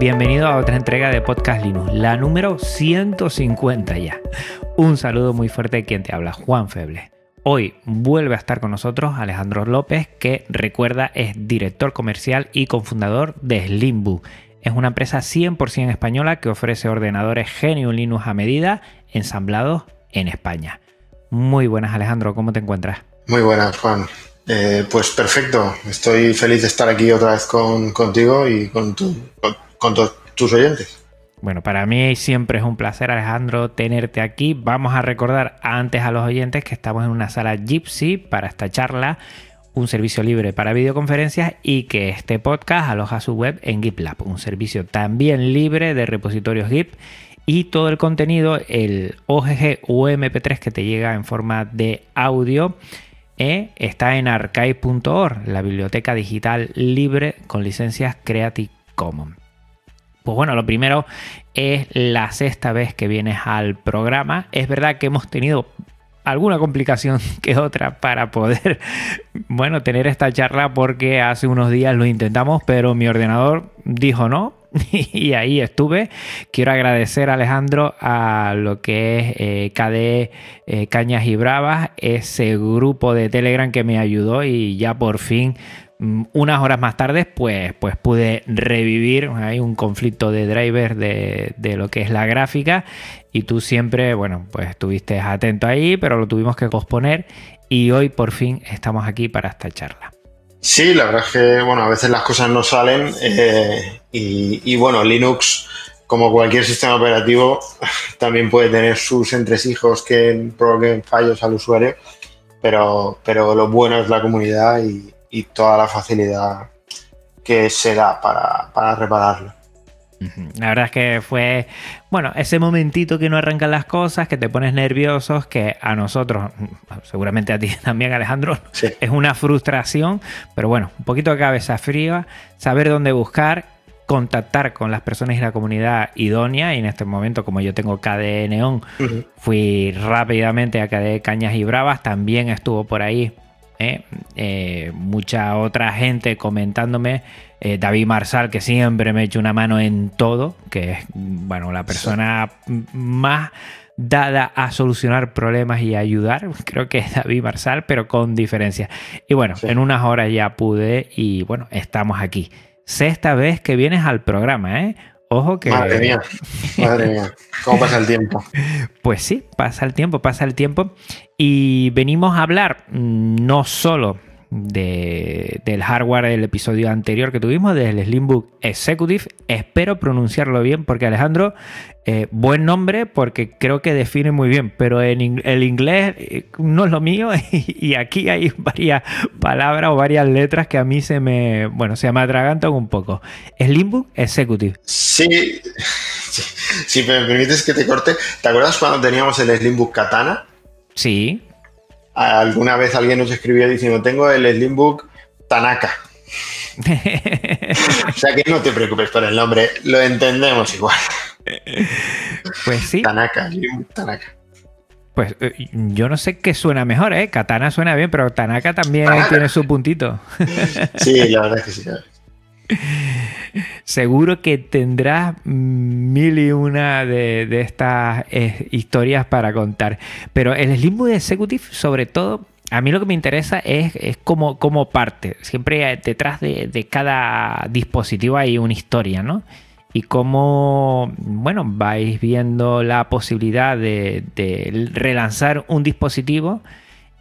Bienvenido a otra entrega de Podcast Linux, la número 150 ya. Un saludo muy fuerte de quien te habla, Juan Feble. Hoy vuelve a estar con nosotros Alejandro López, que recuerda es director comercial y cofundador de Slimbook. Es una empresa 100% española que ofrece ordenadores Genius Linux a medida ensamblados en España. Muy buenas Alejandro, ¿cómo te encuentras? Muy buenas Juan, eh, pues perfecto, estoy feliz de estar aquí otra vez con, contigo y con, tu, con todos tus oyentes. Bueno, para mí siempre es un placer, Alejandro, tenerte aquí. Vamos a recordar antes a los oyentes que estamos en una sala Gypsy para esta charla, un servicio libre para videoconferencias y que este podcast aloja su web en GitLab, un servicio también libre de repositorios Git y todo el contenido, el OGG o MP3 que te llega en forma de audio e está en archive.org, la biblioteca digital libre con licencias Creative Commons. Pues bueno, lo primero es la sexta vez que vienes al programa. Es verdad que hemos tenido alguna complicación que otra para poder, bueno, tener esta charla porque hace unos días lo intentamos, pero mi ordenador dijo no y ahí estuve. Quiero agradecer a Alejandro a lo que es eh, KDE eh, Cañas y Bravas, ese grupo de Telegram que me ayudó y ya por fin unas horas más tarde pues, pues pude revivir hay un conflicto de drivers de, de, lo que es la gráfica y tú siempre bueno pues estuviste atento ahí pero lo tuvimos que posponer y hoy por fin estamos aquí para esta charla. Sí, la verdad es que, bueno, a veces las cosas no salen eh, y, y, bueno, Linux, como cualquier sistema operativo, también puede tener sus entresijos que provoquen fallos al usuario, pero, pero lo bueno es la comunidad y, y toda la facilidad que se da para, para repararlo. La verdad es que fue, bueno, ese momentito que no arrancan las cosas, que te pones nerviosos, que a nosotros, seguramente a ti también, Alejandro, sí. es una frustración, pero bueno, un poquito de cabeza fría, saber dónde buscar, contactar con las personas y la comunidad idónea, y en este momento, como yo tengo KDE Neon, uh -huh. fui rápidamente a KDE Cañas y Bravas, también estuvo por ahí ¿eh? Eh, mucha otra gente comentándome. Eh, David Marsal, que siempre me echa una mano en todo, que es bueno, la persona sí. más dada a solucionar problemas y ayudar. Creo que es David Marsal, pero con diferencia. Y bueno, sí. en unas horas ya pude y bueno, estamos aquí. Sexta vez que vienes al programa, ¿eh? Ojo que. Madre mía, madre mía. ¿Cómo pasa el tiempo? Pues sí, pasa el tiempo, pasa el tiempo. Y venimos a hablar mm, no solo de, del hardware del episodio anterior que tuvimos, del Slimbook Executive. Espero pronunciarlo bien porque Alejandro, eh, buen nombre porque creo que define muy bien, pero en el inglés eh, no es lo mío y aquí hay varias palabras o varias letras que a mí se me, bueno, se me atragantan un poco. Slimbook Executive. Sí, sí, si me permites que te corte, ¿te acuerdas cuando teníamos el Slimbook Katana? Sí alguna vez alguien nos escribió diciendo, tengo el Slimbook Tanaka. o sea que no te preocupes por el nombre, lo entendemos igual. Pues sí. Tanaka, Slimbook Tanaka. Pues eh, yo no sé qué suena mejor, ¿eh? Katana suena bien, pero Tanaka también Tanaka. tiene su puntito. sí, la verdad es que sí. Seguro que tendrás mil y una de, estas eh, historias para contar. Pero el Slimbook Executive, sobre todo, a mí lo que me interesa es, es como, como parte. Siempre detrás de, de, cada dispositivo hay una historia, ¿no? Y cómo, bueno, vais viendo la posibilidad de, de relanzar un dispositivo.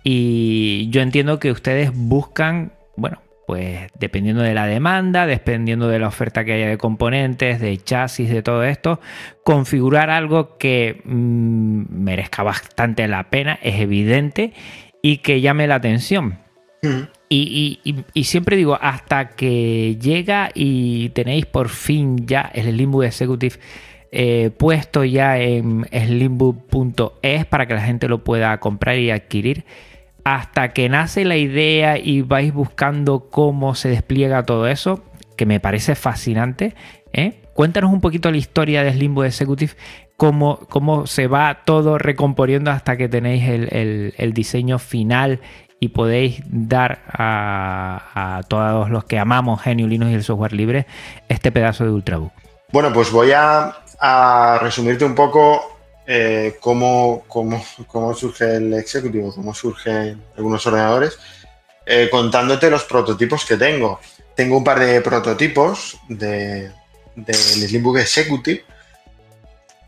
Y yo entiendo que ustedes buscan, bueno, pues dependiendo de la demanda, dependiendo de la oferta que haya de componentes, de chasis, de todo esto, configurar algo que mm, merezca bastante la pena, es evidente, y que llame la atención. Y, siempre digo, hasta que llega y tenéis por fin ya el Limbo Executive eh, puesto ya en slimbook.es para que la gente lo pueda comprar y adquirir hasta que nace la idea y vais buscando cómo se despliega todo eso, que me parece fascinante. ¿eh? Cuéntanos un poquito la historia de Limbo Executive, cómo, cómo se va todo recomponiendo hasta que tenéis el, diseño final y podéis dar a, todos los que amamos Genio Linux y el software libre este pedazo de Ultrabook. Bueno, pues voy a, a resumirte un poco eh, cómo, surge el Executivo, cómo surgen algunos ordenadores, eh, contándote los prototipos que tengo. Tengo un par de prototipos del de, Slimbook Executive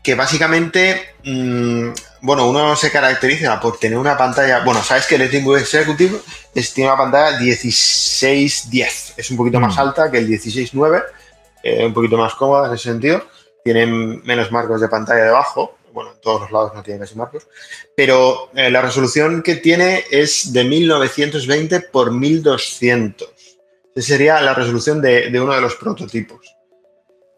que básicamente, mm, bueno, uno se caracteriza por tener una pantalla, bueno, sabes que el Slimbook Executive tiene una pantalla 1610, es un poquito más mm. alta que el 16.9, eh, un poquito más cómoda en ese sentido, tienen menos marcos de pantalla debajo, bueno, en todos los lados no tiene casi marcos, pero eh, la resolución que tiene es de 1920 por 1200. Esa sería la resolución de, uno de los prototipos.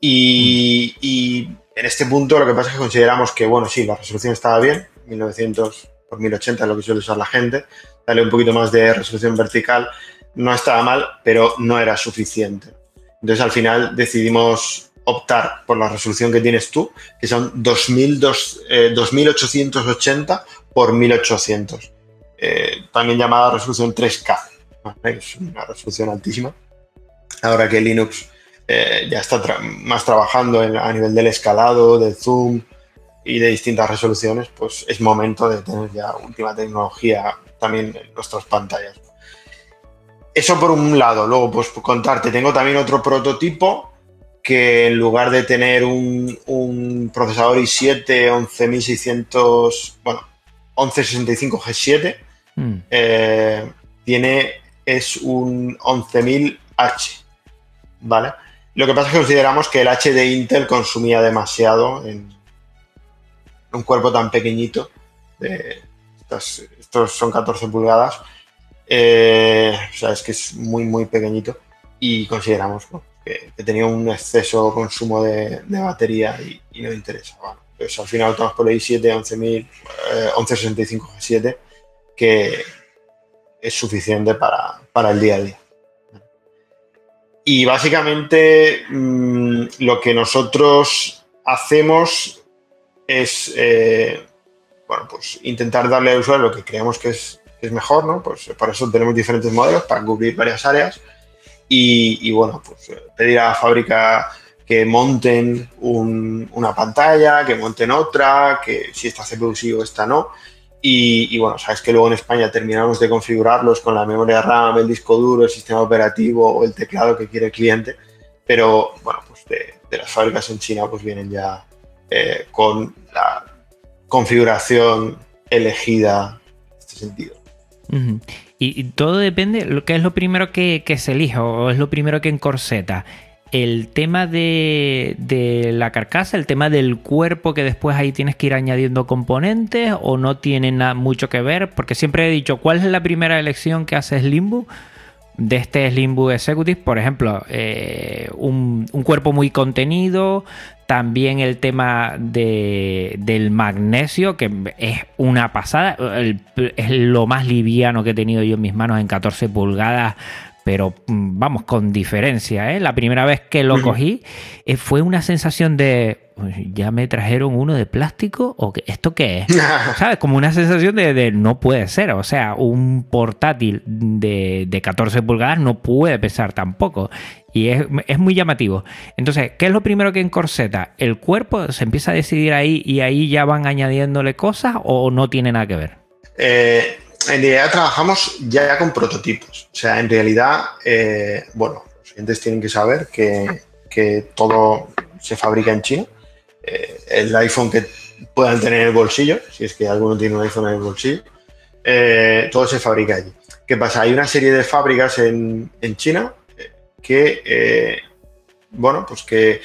Y, en este punto lo que pasa es que consideramos que, bueno, sí, la resolución estaba bien, 1900 por 1080 es lo que suele usar la gente, darle un poquito más de resolución vertical no estaba mal, pero no era suficiente. Entonces al final decidimos optar por la resolución que tienes tú, que son 2880 eh, por 1800, eh, también llamada resolución 3K. Es una resolución altísima. Ahora que Linux eh, ya está más trabajando a nivel del escalado, del zoom y de distintas resoluciones, pues es momento de tener ya última tecnología también en nuestras pantallas. Eso por un lado. Luego, pues contarte, tengo también otro prototipo que en lugar de tener un, procesador i7 11600, bueno, 1165 G7, hmm. eh, tiene, es un 11000H, ¿vale? Lo que pasa es que consideramos que el H de Intel consumía demasiado en un cuerpo tan pequeñito, estos, son 14 pulgadas, eh, o sea, es que es muy, muy pequeñito y consideramos que, tenía un exceso de consumo de, batería y, no interesa. pues al final estamos por el i7 1165 G7, que es suficiente para, el día a día. Y básicamente mm, lo que nosotros hacemos es eh, bueno, pues intentar darle al usuario lo que creemos que es, es mejor, ¿no? Pues para eso tenemos diferentes modelos para cubrir varias áreas y, bueno, pues eh, pedir a la fábrica que monten una pantalla, que monten otra, que si esta CPU sí o esta no. Y, bueno, sabes que luego en España terminamos de configurarlos con la memoria RAM, el disco duro, el sistema operativo o el teclado que quiere el cliente. Pero bueno, pues de, las fábricas en China pues vienen ya eh, con la configuración elegida en este sentido. Y, todo depende, lo que es lo primero que, se elige o es lo primero que encorseta. El tema de, la carcasa, el tema del cuerpo que después ahí tienes que ir añadiendo componentes o no tiene nada, mucho que ver, porque siempre he dicho, ¿cuál es la primera elección que hace Slimbo? de este Slimbo Executive, por ejemplo, eh, un, cuerpo muy contenido, también el tema del magnesio, que es una pasada. es lo más liviano que he tenido yo en mis manos en 14 pulgadas. Pero mm, vamos, con diferencia. ¿eh? La primera vez que lo cogí eh, fue una sensación de ya me trajeron uno de plástico o esto qué es sabes como una sensación de, no puede ser o sea un portátil de, de 14 pulgadas no puede pesar tampoco y es, muy llamativo. Entonces, ¿qué es lo primero que encorseta? ¿El cuerpo se empieza a decidir ahí y ahí ya van añadiéndole cosas o no tiene nada que ver? Eh, en realidad trabajamos ya con prototipos. O sea, en realidad, eh, bueno, los clientes tienen que saber que, todo se fabrica en China. Eh, el iPhone que puedan tener en el bolsillo, si es que alguno tiene un iPhone en el bolsillo, todo se fabrica allí. ¿Qué pasa? Hay una serie de fábricas en, China que, bueno, pues que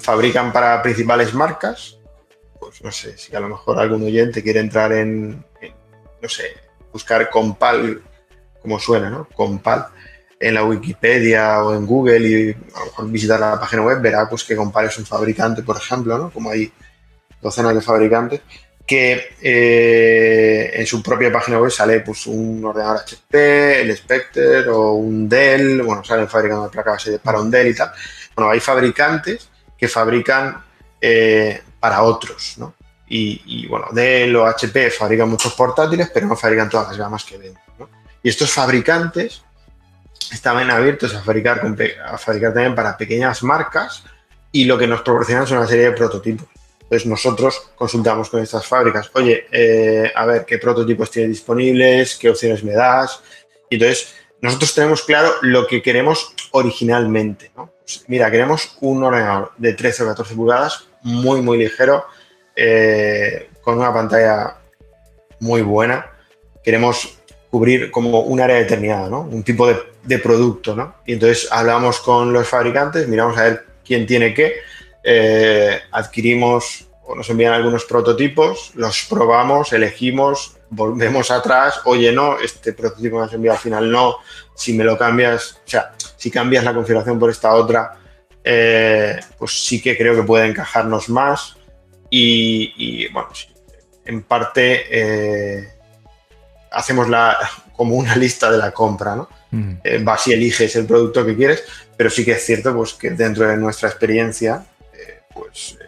fabrican para principales marcas. Pues no sé, si a lo mejor algún oyente quiere entrar en, no sé, buscar Compal, como suena, ¿no? Compal en la Wikipedia o en Google y a visitar la página web, verá pues que Compal es un fabricante, por ejemplo, ¿no? Como hay docenas de fabricantes, que eh, en su propia página web sale pues un ordenador HP, el Spectre o un Dell, bueno, salen fabricando placas para un Dell y tal. Bueno, hay fabricantes que fabrican eh, para otros, ¿no? Y, bueno, Dell o HP fabrican muchos portátiles, pero no fabrican todas las gamas que venden. Y estos fabricantes estaban abiertos a fabricar, a fabricar también para pequeñas marcas y lo que nos proporcionan son una serie de prototipos. Entonces nosotros consultamos con estas fábricas, oye, eh, a ver qué prototipos tienes disponibles, qué opciones me das. Y entonces nosotros tenemos claro lo que queremos originalmente. Pues mira, queremos un ordenador de 13 o 14 pulgadas, muy, muy ligero, eh, con una pantalla muy buena. Queremos cubrir como un área determinada, ¿no? Un tipo de, producto, ¿no? Y entonces hablamos con los fabricantes, miramos a ver quién tiene qué, eh, adquirimos o nos envían algunos prototipos, los probamos, elegimos, volvemos atrás, oye, no, este prototipo me has enviado al final no, si me lo cambias, o sea, si cambias la configuración por esta otra, eh, pues sí que creo que puede encajarnos más y, bueno, en parte eh, hacemos la, como una lista de la compra, ¿no? Mm. Eh, vas y eliges el producto que quieres, pero sí que es cierto pues, que dentro de nuestra experiencia pues eh,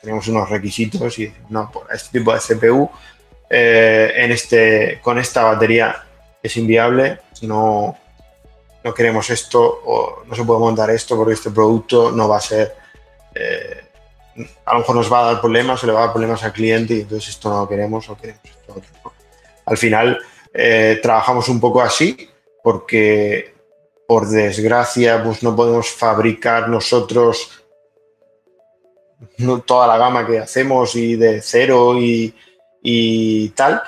tenemos unos requisitos y no, por este tipo de CPU eh, en este, con esta batería es inviable, no, no queremos esto o no se puede montar esto porque este producto no va a ser, eh, a lo mejor nos va a dar problemas o le va a dar problemas al cliente y entonces esto no lo queremos o queremos esto otro. Al final trabajamos un poco así porque por desgracia pues no podemos fabricar nosotros toda la gama que hacemos y de cero y, tal.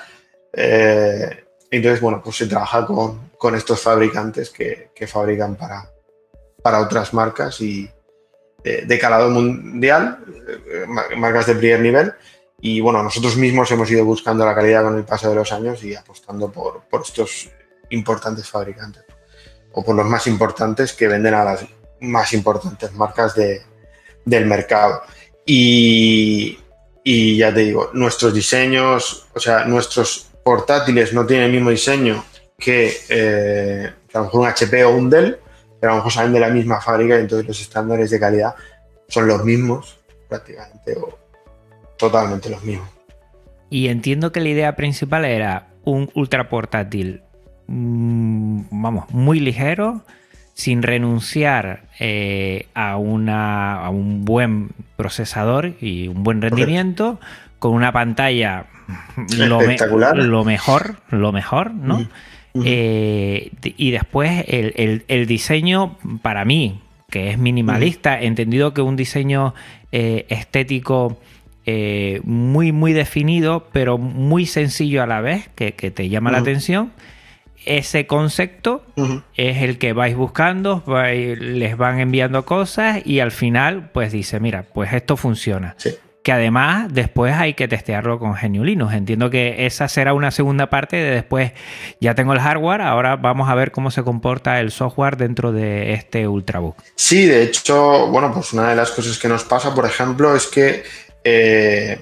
Eh, entonces, bueno, pues se trabaja con, estos fabricantes que, fabrican para, para otras marcas y de, calado mundial, eh, marcas de primer nivel. Y bueno, nosotros mismos hemos ido buscando la calidad con el paso de los años y apostando por, por estos importantes fabricantes o por los más importantes que venden a las más importantes marcas de, del mercado. Y, ya te digo, nuestros diseños, o sea, nuestros portátiles no tienen el mismo diseño que, eh, a lo mejor un HP o un Dell, pero a lo mejor salen de la misma fábrica y entonces los estándares de calidad son los mismos prácticamente totalmente los mismos. Y entiendo que la idea principal era un ultra portátil, mm, vamos, muy ligero, sin renunciar eh, a, una, a un buen procesador y un buen rendimiento, con una pantalla lo, lo mejor, lo mejor, ¿no? Eh, y después el, diseño, para mí, que es minimalista, entendido que un diseño eh, estético muy, muy definido, pero muy sencillo a la vez, que, te llama la atención ese concepto es el que vais buscando, les van enviando cosas y al final pues dice, mira, pues esto funciona. Que además después hay que testearlo con Geniulinus. Entiendo que esa será una segunda parte de después, ya tengo el hardware, ahora vamos a ver cómo se comporta el software dentro de este Ultrabook. Sí, de hecho, bueno, pues una de las cosas que nos pasa, por ejemplo, es que... Eh,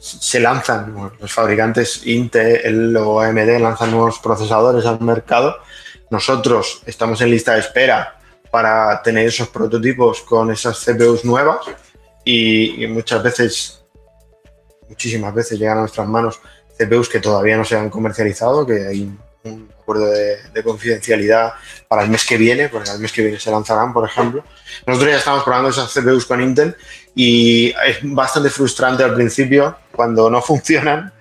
se lanzan, los fabricantes Intel o AMD lanzan nuevos procesadores al mercado. Nosotros estamos en lista de espera para tener esos prototipos con esas CPUs nuevas y, muchas veces, muchísimas veces llegan a nuestras manos CPUs que todavía no se han comercializado, que hay acuerdo de, confidencialidad para el mes que viene, porque el mes que viene se lanzarán, por ejemplo. Nosotros ya estamos probando esas CPUs con Intel y es bastante frustrante al principio cuando no funcionan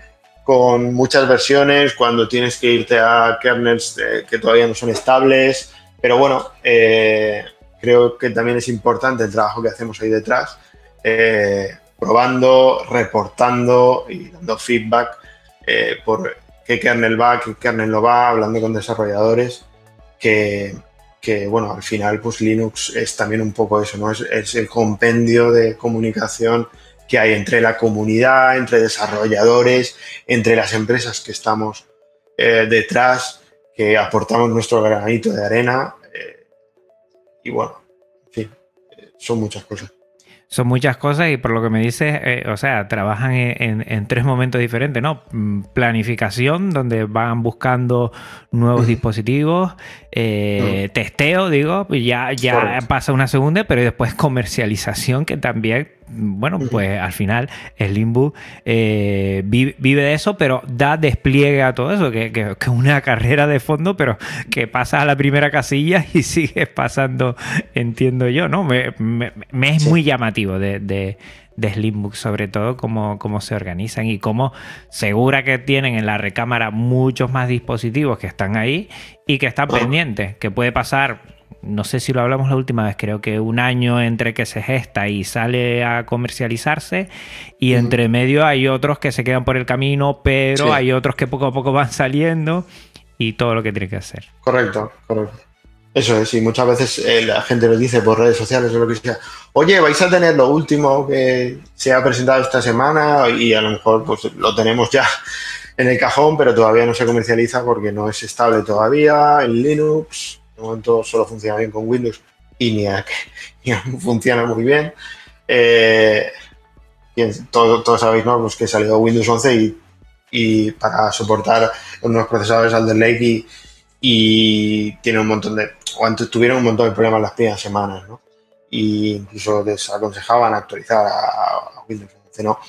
con muchas versiones, cuando tienes que irte a kernels eh, que todavía no son estables, pero bueno, eh, creo que también es importante el trabajo que hacemos ahí detrás, eh, probando, reportando y dando feedback por qué kernel va, qué kernel no va, hablando con desarrolladores, que, que, bueno, al final pues Linux es también un poco eso, ¿no? Es, es, el compendio de comunicación que hay entre la comunidad, entre desarrolladores, entre las empresas que estamos eh, detrás, que aportamos nuestro granito de arena. Eh, y bueno, en fin, son muchas cosas son muchas cosas y por lo que me dices, eh, o sea, trabajan en, en, tres momentos diferentes, ¿no? Mm, planificación, donde van buscando nuevos dispositivos, eh, testeo, digo, ya, ya pasa una segunda, pero después comercialización, que también bueno, pues al final el Limbo eh, vive, de eso, pero da despliegue a todo eso, que es una carrera de fondo, pero que pasas a la primera casilla y sigues pasando, entiendo yo, ¿no? Me, es muy llamativo de, de, Slimbook, sobre todo cómo, cómo se organizan y cómo segura que tienen en la recámara muchos más dispositivos que están ahí y que están pendientes, que puede pasar no sé si lo hablamos la última vez, creo que un año entre que se gesta y sale a comercializarse y entre medio hay otros que se quedan por el camino, pero hay otros que poco a poco van saliendo y todo lo que tiene que hacer. Correcto, correcto. Eso es, y muchas veces eh, la gente lo dice por redes sociales o lo que sea. Oye, vais a tener lo último que se ha presentado esta semana y a lo mejor pues lo tenemos ya en el cajón, pero todavía no se comercializa porque no es estable todavía en Linux de momento solo funciona bien con Windows y ni, funciona muy bien. Eh, todos, sabéis ¿no? pues que salió Windows 11 y, para soportar unos procesadores Alder Lake y, y tiene un montón de, tuvieron un montón de problemas las primeras semanas, ¿no? Y incluso les aconsejaban actualizar a, Windows 11, ¿no?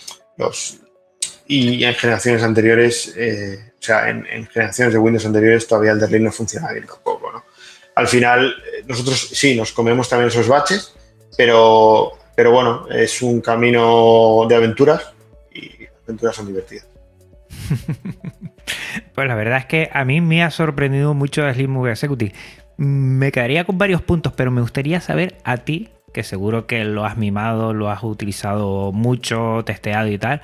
Y en generaciones anteriores, eh, o sea, en, generaciones de Windows anteriores todavía el Lake no funciona bien tampoco, ¿no? Al final eh, nosotros sí nos comemos también esos baches, pero, pero bueno, es un camino de aventuras y las aventuras son divertidas. pues la verdad es que a mí me ha sorprendido mucho Slim Movie Executive. Me quedaría con varios puntos, pero me gustaría saber a ti, que seguro que lo has mimado, lo has utilizado mucho, testeado y tal,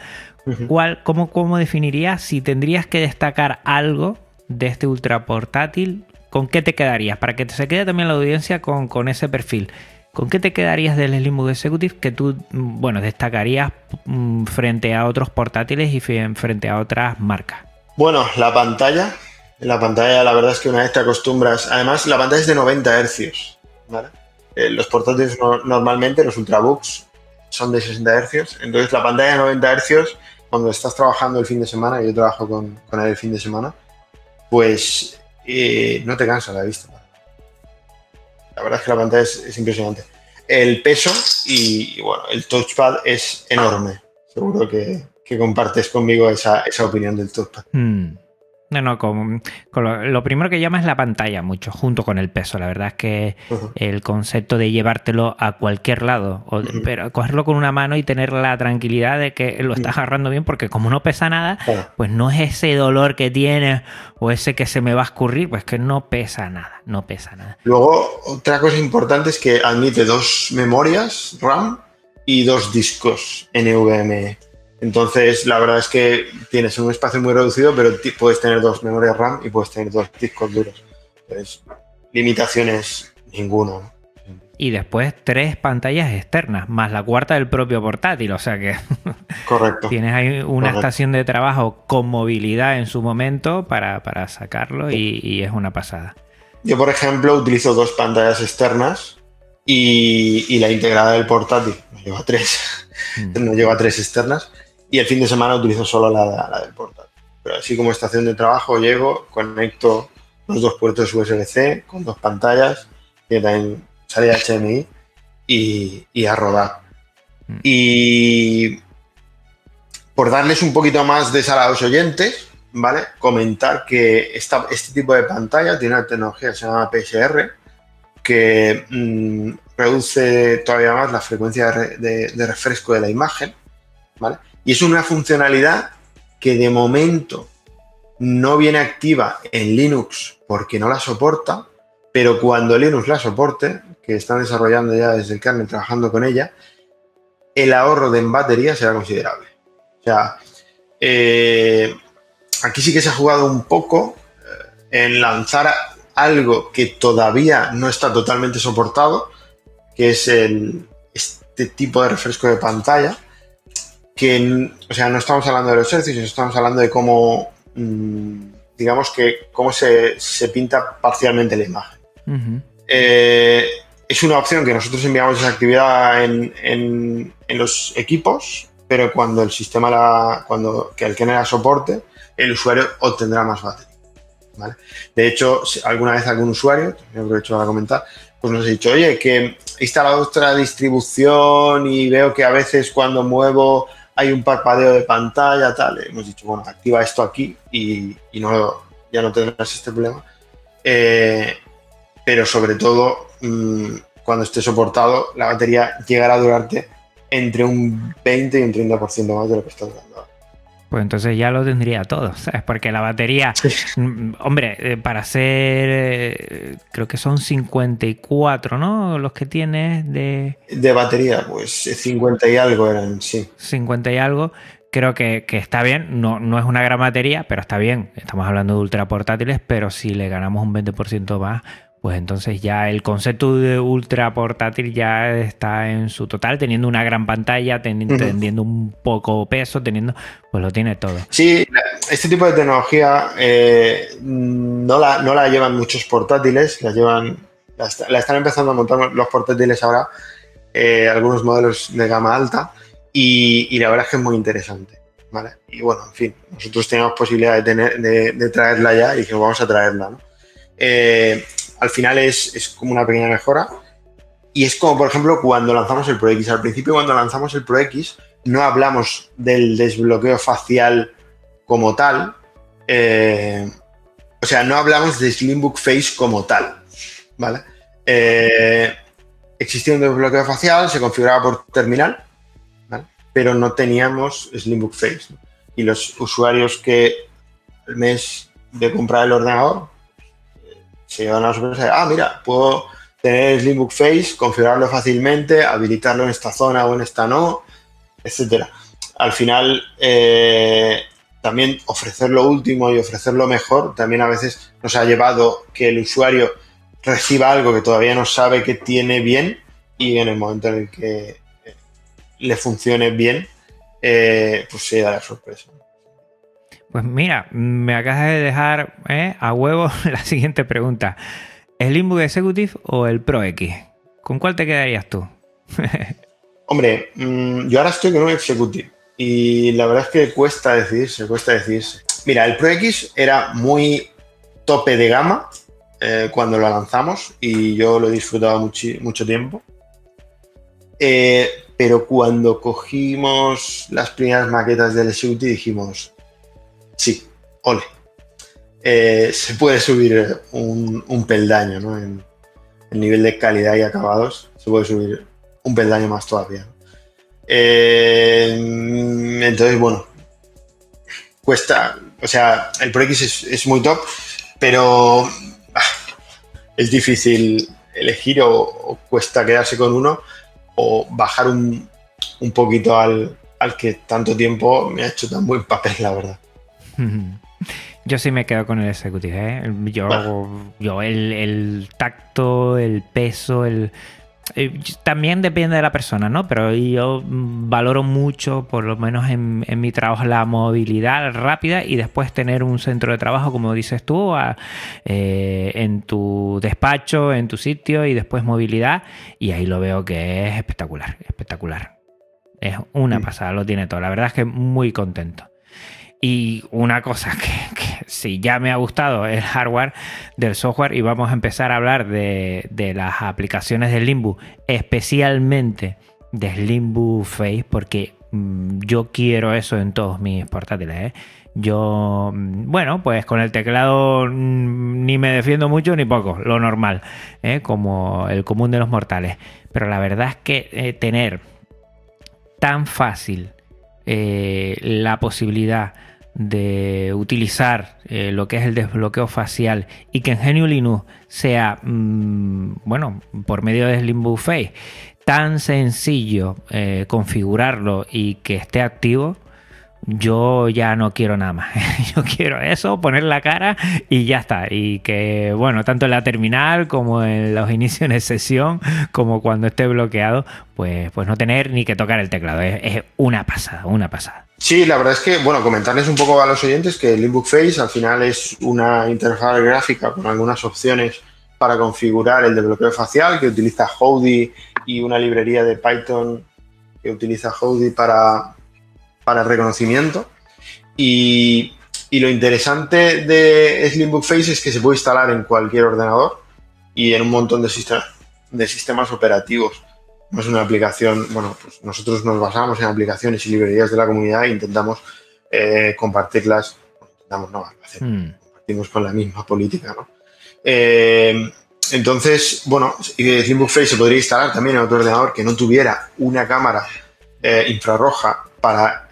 ¿cuál, cómo, ¿cómo definirías si tendrías que destacar algo de este ultra portátil ¿con qué te quedarías? Para que se quede también la audiencia con, ese perfil. ¿Con qué te quedarías del Slimbook Executive que tú, mm, bueno, destacarías mm, frente a otros portátiles y frente a otras marcas? Bueno, la pantalla. La pantalla, la verdad es que una vez te acostumbras. Además, la pantalla es de 90 Hz. Eh, los portátiles normalmente, los Ultrabooks, son de 60 Hz. Entonces, la pantalla de 90 Hz, cuando estás trabajando el fin de semana, yo trabajo con, con él el fin de semana, pues no te cansa la vista. La verdad es que la pantalla es, impresionante. El peso y, bueno, el touchpad es enorme. Seguro que, compartes conmigo esa, opinión del touchpad. Hmm. No, no, con, lo, primero que llama es la pantalla mucho, junto con el peso. La verdad es que el concepto de llevártelo a cualquier lado, pero cogerlo con una mano y tener la tranquilidad de que lo estás agarrando bien, porque como no pesa nada, pues no es ese dolor que tienes o ese que se me va a escurrir, pues que no pesa nada, no pesa nada. Luego, otra cosa importante es que admite dos memorias RAM y dos discos NVMe. Entonces, la verdad es que tienes un espacio muy reducido, pero puedes tener dos memorias RAM y puedes tener dos discos duros. Entonces, limitaciones ninguna. Y después tres pantallas externas, más la cuarta del propio portátil. O sea que Correcto. tienes ahí una estación de trabajo con movilidad en su momento para, sacarlo y, es una pasada. Yo, por ejemplo, utilizo dos pantallas externas y, la integrada del portátil no lleva tres. Mm. no lleva tres externas y el fin de semana utilizo solo la, del portátil. Pero así como estación de trabajo llego, conecto los dos puertos USB-C con dos pantallas, que también sale HDMI y, a rodar. Mm. Y por darles un poquito más de sal a los oyentes, ¿vale? Comentar que esta, este tipo de pantalla tiene una tecnología que se llama PSR, que mm, reduce todavía más la frecuencia de, de, refresco de la imagen, ¿vale? Y es una funcionalidad que de momento no viene activa en Linux porque no la soporta, pero cuando Linux la soporte, que están desarrollando ya desde el kernel trabajando con ella, el ahorro de en batería será considerable. O sea, eh, aquí sí que se ha jugado un poco eh, en lanzar algo que todavía no está totalmente soportado, que es el, este tipo de refresco de pantalla, que, o sea, no estamos hablando de los hercios, estamos hablando de cómo, mm, digamos que, cómo se, pinta parcialmente la imagen. Eh, es una opción que nosotros enviamos esa actividad en, los equipos, pero cuando el sistema la, cuando que el que la soporte, el usuario obtendrá más batería. De hecho, alguna vez algún usuario, me aprovecho para comentar, pues nos ha dicho, oye, que he instalado otra distribución y veo que a veces cuando muevo hay un parpadeo de pantalla, tal. Hemos dicho, bueno, activa esto aquí y, no, ya no tendrás este problema. Eh, pero sobre todo, mm, cuando esté soportado, la batería llegará a durarte entre un 20 y un 30% más de lo que está durando. Pues entonces ya lo tendría todo, ¿sabes? Porque la batería, mm, hombre, eh, para hacer, eh, creo que son 54, ¿no? Los que tienes de... De batería, pues 50 y algo eran, sí. 50 y algo. Creo que, está bien, no, no es una gran batería, pero está bien. Estamos hablando de ultra portátiles, pero si le ganamos un 20% más, pues entonces ya el concepto de ultra portátil ya está en su total, teniendo una gran pantalla, teniendo un poco peso, teniendo, pues lo tiene todo. Sí, este tipo de tecnología eh, no, la, no la llevan muchos portátiles, la llevan, la, están empezando a montar los portátiles ahora, eh, algunos modelos de gama alta, y, la verdad es que es muy interesante. ¿vale? Y bueno, en fin, nosotros teníamos posibilidad de, tener, de, traerla ya y dijimos, vamos a traerla. ¿no? Eh, al final es, como una pequeña mejora. Y es como, por ejemplo, cuando lanzamos el Pro X. Al principio, cuando lanzamos el Pro X, no hablamos del desbloqueo facial como tal. Eh, o sea, no hablamos de Slimbook Face como tal. ¿Vale? Eh, existía un desbloqueo facial, se configuraba por terminal, pero no teníamos Slimbook Face. Y los usuarios que el mes de comprar el ordenador se llevan a la sorpresa de, ah, mira, puedo tener Slimbook Face, configurarlo fácilmente, habilitarlo en esta zona o en esta no, etcétera. Al final, eh, también ofrecer lo último y ofrecer lo mejor también a veces nos ha llevado que el usuario reciba algo que todavía no sabe que tiene bien y en el momento en el que le funcione bien, eh, pues se da la sorpresa. Pues mira, me acabas de dejar eh, a huevo la siguiente pregunta. ¿El Limbo Executive o el Pro X? ¿Con cuál te quedarías tú? Hombre, mm, yo ahora estoy con un Executive y la verdad es que cuesta decidirse, cuesta decidirse. Mira, el Pro X era muy tope de gama eh, cuando lo lanzamos y yo lo he disfrutado mucho tiempo. Eh, pero cuando cogimos las primeras maquetas del Executive dijimos, sí, ole. Eh, se puede subir un, peldaño, ¿no? En el nivel de calidad y acabados, se puede subir un peldaño más todavía. Eh, entonces, bueno, cuesta, o sea, el Pro X es, muy top, pero ah, es difícil elegir o, cuesta quedarse con uno o bajar un, poquito al, al que tanto tiempo me ha hecho tan buen papel, la verdad. Yo sí me quedo con el Executive. ¿eh? Yo, yo el, tacto, el peso, el. Eh, también depende de la persona, ¿no? Pero yo valoro mucho, por lo menos en, mi trabajo, la movilidad rápida y después tener un centro de trabajo, como dices tú, eh, en tu despacho, en tu sitio y después movilidad. Y ahí lo veo que es espectacular, espectacular. Es una pasada, lo tiene todo. La verdad es que muy contento. Y una cosa que, si ya me ha gustado el hardware del software y vamos a empezar a hablar de, las aplicaciones de Limbo, especialmente de Limbo Face, porque mm, yo quiero eso en todos mis portátiles. ¿eh? Yo, mm, bueno, pues con el teclado mm, ni me defiendo mucho ni poco, lo normal, ¿eh? como el común de los mortales. Pero la verdad es que eh, tener tan fácil la posibilidad de utilizar eh, lo que es el desbloqueo facial y que en GNU Linux sea, mm, bueno, por medio de Slim tan sencillo eh, configurarlo y que esté activo, yo ya no quiero nada más. Yo quiero eso, poner la cara y ya está. Y que, bueno, tanto en la terminal como en los inicios de sesión, como cuando esté bloqueado, pues, pues no tener ni que tocar el teclado. Es, una pasada, una pasada. Sí, la verdad es que, bueno, comentarles un poco a los oyentes que el Inbook Face al final es una interfaz gráfica con algunas opciones para configurar el desbloqueo facial que utiliza Howdy y una librería de Python que utiliza Howdy para, para el reconocimiento. Y, lo interesante de Slimbook Face es que se puede instalar en cualquier ordenador y en un montón de, de sistemas operativos. No es una aplicación, bueno, pues nosotros nos basamos en aplicaciones y librerías de la comunidad e intentamos eh, compartirlas, intentamos no, hmm. compartimos con la misma política, ¿no? Eh, entonces, bueno, Slimbook Face se podría instalar también en otro ordenador que no tuviera una cámara eh, infrarroja para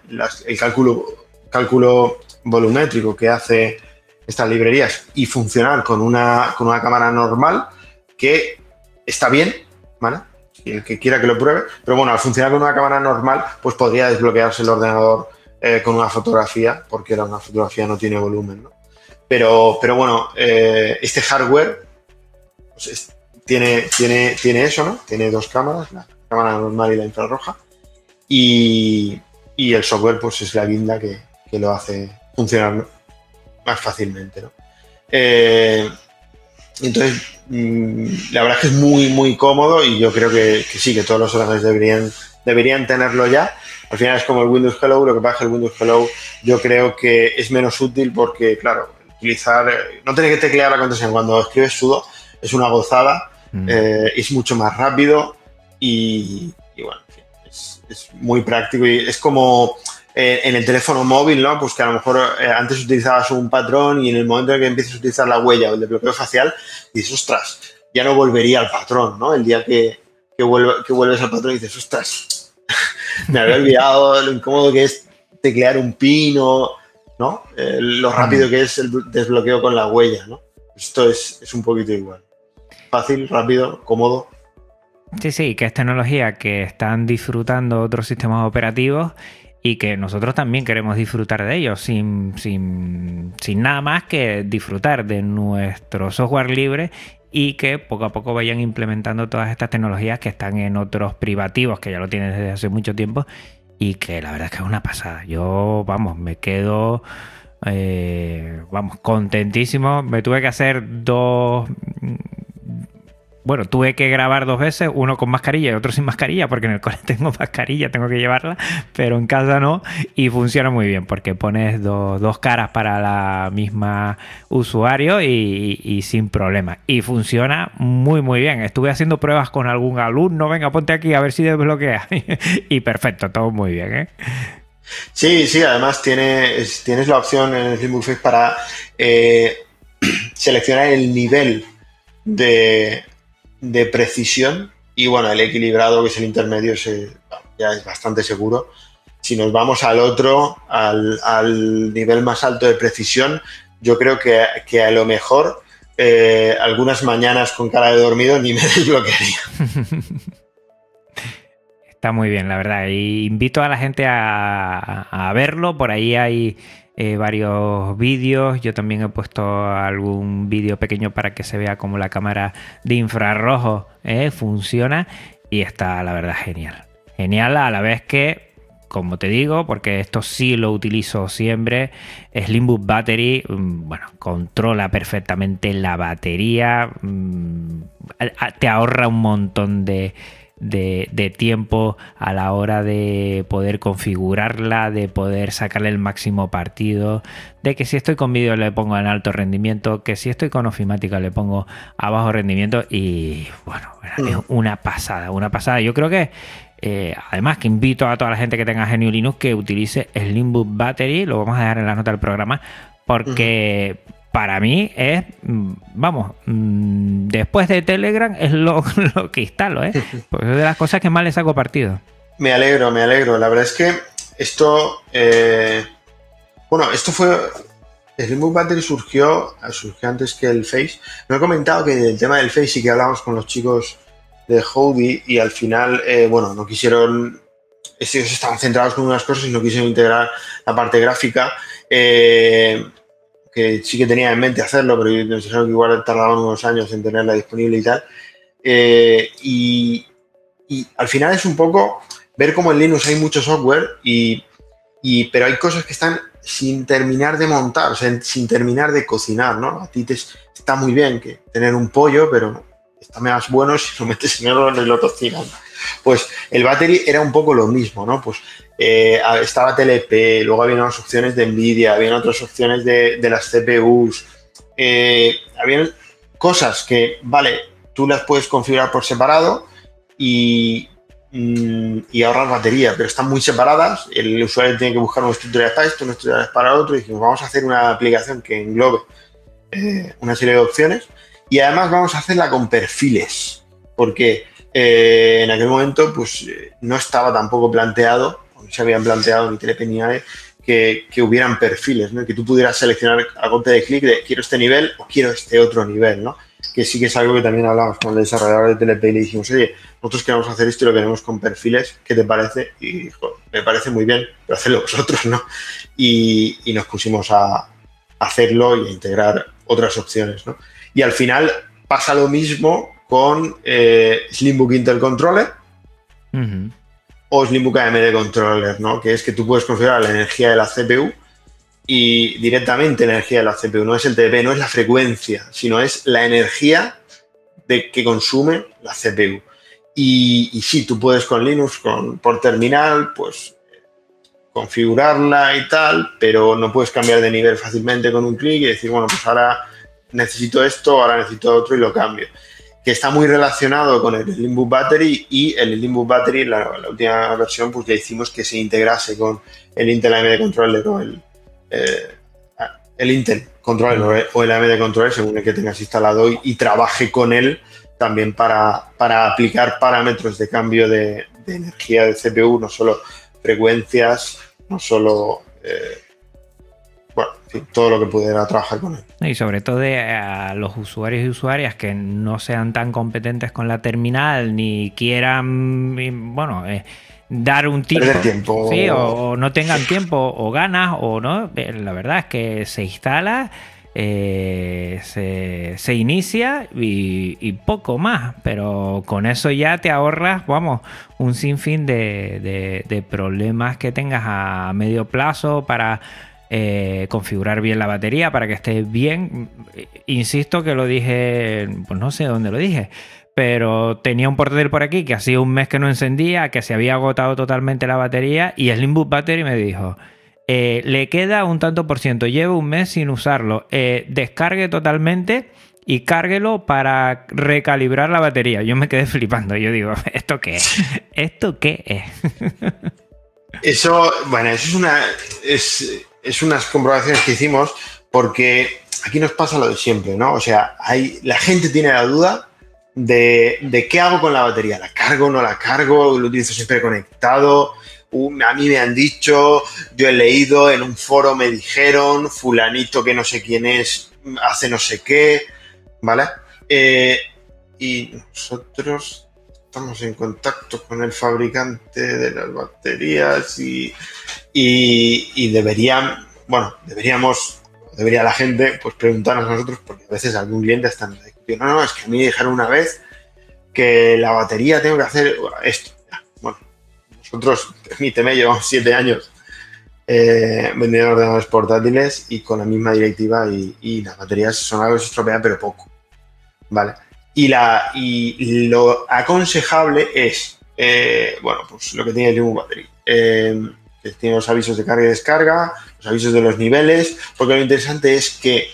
el cálculo, cálculo volumétrico que hace estas librerías y funcionar con una, con una cámara normal que está bien, ¿vale? Y el que quiera que lo pruebe, pero bueno, al funcionar con una cámara normal, pues podría desbloquearse el ordenador eh, con una fotografía, porque era una fotografía no tiene volumen, ¿no? Pero, pero bueno, eh, este hardware pues tiene, tiene, tiene eso, ¿no? Tiene dos cámaras, la cámara normal y la infrarroja. Y, y el software pues es la guinda que, lo hace funcionar más fácilmente. ¿no? Eh, entonces, mm, la verdad es que es muy, muy cómodo y yo creo que, sí, que todos los ordenadores deberían, deberían tenerlo ya. Al final es como el Windows Hello, lo que pasa es que el Windows Hello yo creo que es menos útil porque, claro, utilizar, no tener que teclear la contraseña cuando escribes sudo es una gozada, mm. eh, es mucho más rápido y, y bueno, es muy práctico y es como eh, en el teléfono móvil, ¿no? Pues que a lo mejor eh, antes utilizabas un patrón y en el momento en que empieces a utilizar la huella o el desbloqueo facial, dices, ostras, ya no volvería al patrón, ¿no? El día que, que, que vuelves al patrón y dices, ostras, me había olvidado lo incómodo que es teclear un pino, ¿no? Eh, lo rápido que es el desbloqueo con la huella, ¿no? Esto es, es un poquito igual. Fácil, rápido, cómodo. Sí, sí, que es tecnología que están disfrutando otros sistemas operativos y que nosotros también queremos disfrutar de ellos sin, sin, nada más que disfrutar de nuestro software libre y que poco a poco vayan implementando todas estas tecnologías que están en otros privativos que ya lo tienen desde hace mucho tiempo y que la verdad es que es una pasada. Yo, vamos, me quedo, eh, vamos, contentísimo. Me tuve que hacer dos bueno, tuve que grabar dos veces, uno con mascarilla y otro sin mascarilla, porque en el cole tengo mascarilla, tengo que llevarla, pero en casa no, y funciona muy bien, porque pones dos caras para la misma usuario y, sin problema. Y funciona muy, muy bien. Estuve haciendo pruebas con algún alumno, venga, ponte aquí a ver si desbloquea. y perfecto, todo muy bien, ¿eh? Sí, sí, además tienes, tienes la opción en el Slimbook para eh, seleccionar el nivel de, de precisión y bueno, el equilibrado, que es el intermedio, ya es bastante seguro. Si nos vamos al otro, al, nivel más alto de precisión, yo creo que, a lo mejor eh, algunas mañanas con cara de dormido ni me desbloquearía. Está muy bien, la verdad. Y invito a la gente a, a verlo. Por ahí hay eh, varios vídeos. Yo también he puesto algún vídeo pequeño para que se vea cómo la cámara de infrarrojo eh, funciona y está la verdad genial. Genial a la vez que, como te digo, porque esto sí lo utilizo siempre, Slimbook Battery, mm, bueno, controla perfectamente la batería, mm, te ahorra un montón de de, tiempo a la hora de poder configurarla, de poder sacarle el máximo partido, de que si estoy con vídeo le pongo en alto rendimiento, que si estoy con ofimática le pongo a bajo rendimiento y bueno, es mm. una pasada, una pasada. Yo creo que eh, además que invito a toda la gente que tenga Genio Linux que utilice Slimbook Battery, lo vamos a dejar en la nota del programa, porque para mí es, mm, vamos, mm, después de Telegram es lo, que instalo, ¿eh? Porque es de las cosas que más le saco partido. Me alegro, me alegro. La verdad es que esto, eh, bueno, esto fue, el Limbo Battery surgió, surgió antes que el Face. No he comentado que el tema del Face sí que hablamos con los chicos de Howdy y al final, eh, bueno, no quisieron ellos estaban centrados con unas cosas y no quisieron integrar la parte gráfica. Eh, que sí que tenía en mente hacerlo, pero nos dijeron que igual tardaban unos años en tenerla disponible y tal. Eh, y, y, al final es un poco ver cómo en Linux hay mucho software, y, y, pero hay cosas que están sin terminar de montar, o sea, sin terminar de cocinar, ¿no? A ti te está muy bien que tener un pollo, pero está más bueno si lo metes en horno y lo cocinas. Pues el battery era un poco lo mismo, ¿no? Pues eh, estaba TLP, luego había unas opciones de NVIDIA, había otras opciones de, las CPUs, eh, había cosas que, vale, tú las puedes configurar por separado y, mm, y ahorrar batería, pero están muy separadas. El usuario tiene que buscar unos tutoriales para esto, unos tutoriales para otro, y dijimos, vamos a hacer una aplicación que englobe eh, una serie de opciones y además vamos a hacerla con perfiles, porque eh, en aquel momento pues eh, no estaba tampoco planteado, se habían planteado ni TLP ni que, hubieran perfiles, ¿no? que tú pudieras seleccionar a golpe de clic de quiero este nivel o quiero este otro nivel, ¿no? que sí que es algo que también hablamos con el desarrollador de TLP y le dijimos, oye, nosotros queremos hacer esto y lo queremos con perfiles, ¿qué te parece? Y dijo, me parece muy bien, pero hacedlo vosotros, ¿no? Y nos pusimos a hacerlo y a integrar otras opciones, ¿no? Y al final pasa lo mismo con eh, Slimbook Intel Controller uh -huh. o Slimbook AMD Controller, ¿no? Que es que tú puedes configurar la energía de la CPU y directamente la energía de la CPU. No es el TDP, no es la frecuencia, sino es la energía de, que consume la CPU. Y, y sí, tú puedes con Linux, con, por terminal, pues configurarla y tal, pero no puedes cambiar de nivel fácilmente con un clic y decir, bueno, pues ahora necesito esto, ahora necesito otro y lo cambio. Que está muy relacionado con el Slimbook Battery y el Slimbook Battery, la, la, última versión, pues ya hicimos que se integrase con el Intel AMD Controller o el, eh, el Intel Controller o el AMD Controller, según el que tengas instalado, y, trabaje con él también para, para, aplicar parámetros de cambio de, de, energía de CPU, no solo frecuencias, no solo eh, todo lo que pudiera trabajar con él. Y sobre todo a los usuarios y usuarias que no sean tan competentes con la terminal ni quieran, bueno, eh, dar un tiro, tiempo. Sí, o, o, no tengan tiempo o ganas o no. Eh, la verdad es que se instala. Eh, se, se, inicia y, y, poco más, pero con eso ya te ahorras, vamos, un sinfín de, de, de problemas que tengas a medio plazo para eh, configurar bien la batería para que esté bien. Insisto que lo dije, pues no sé dónde lo dije, pero tenía un portátil por aquí que hacía un mes que no encendía, que se había agotado totalmente la batería y Slimbook Battery me dijo, eh, le queda un tanto por ciento, llevo un mes sin usarlo, eh, descargue totalmente y cárguelo para recalibrar la batería. Yo me quedé flipando, yo digo, ¿esto qué es? ¿Esto qué es? Eso, bueno, eso es una... Es, es unas comprobaciones que hicimos porque aquí nos pasa lo de siempre, ¿no? O sea, hay, la gente tiene la duda de, de qué hago con la batería. ¿La cargo, no la cargo? ¿Lo utilizo siempre conectado? A mí me han dicho, yo he leído, en un foro me dijeron, fulanito que no sé quién es, hace no sé qué, ¿vale? Eh, y nosotros estamos en contacto con el fabricante de las baterías y, y, deberían, bueno, deberíamos, debería la gente, pues preguntarnos a nosotros, porque a veces algún cliente está en la no, no, es que a mí me dijeron una vez que la batería tengo que hacer esto. Bueno, nosotros, permíteme, llevamos siete años eh, vendiendo ordenadores portátiles y con la misma directiva y, y las baterías son algo que se estropean, pero poco. ¿Vale? Y, la, y lo aconsejable es, eh, bueno, pues lo que tiene el Battery. Eh, tiene los avisos de carga y descarga, los avisos de los niveles, porque lo interesante es que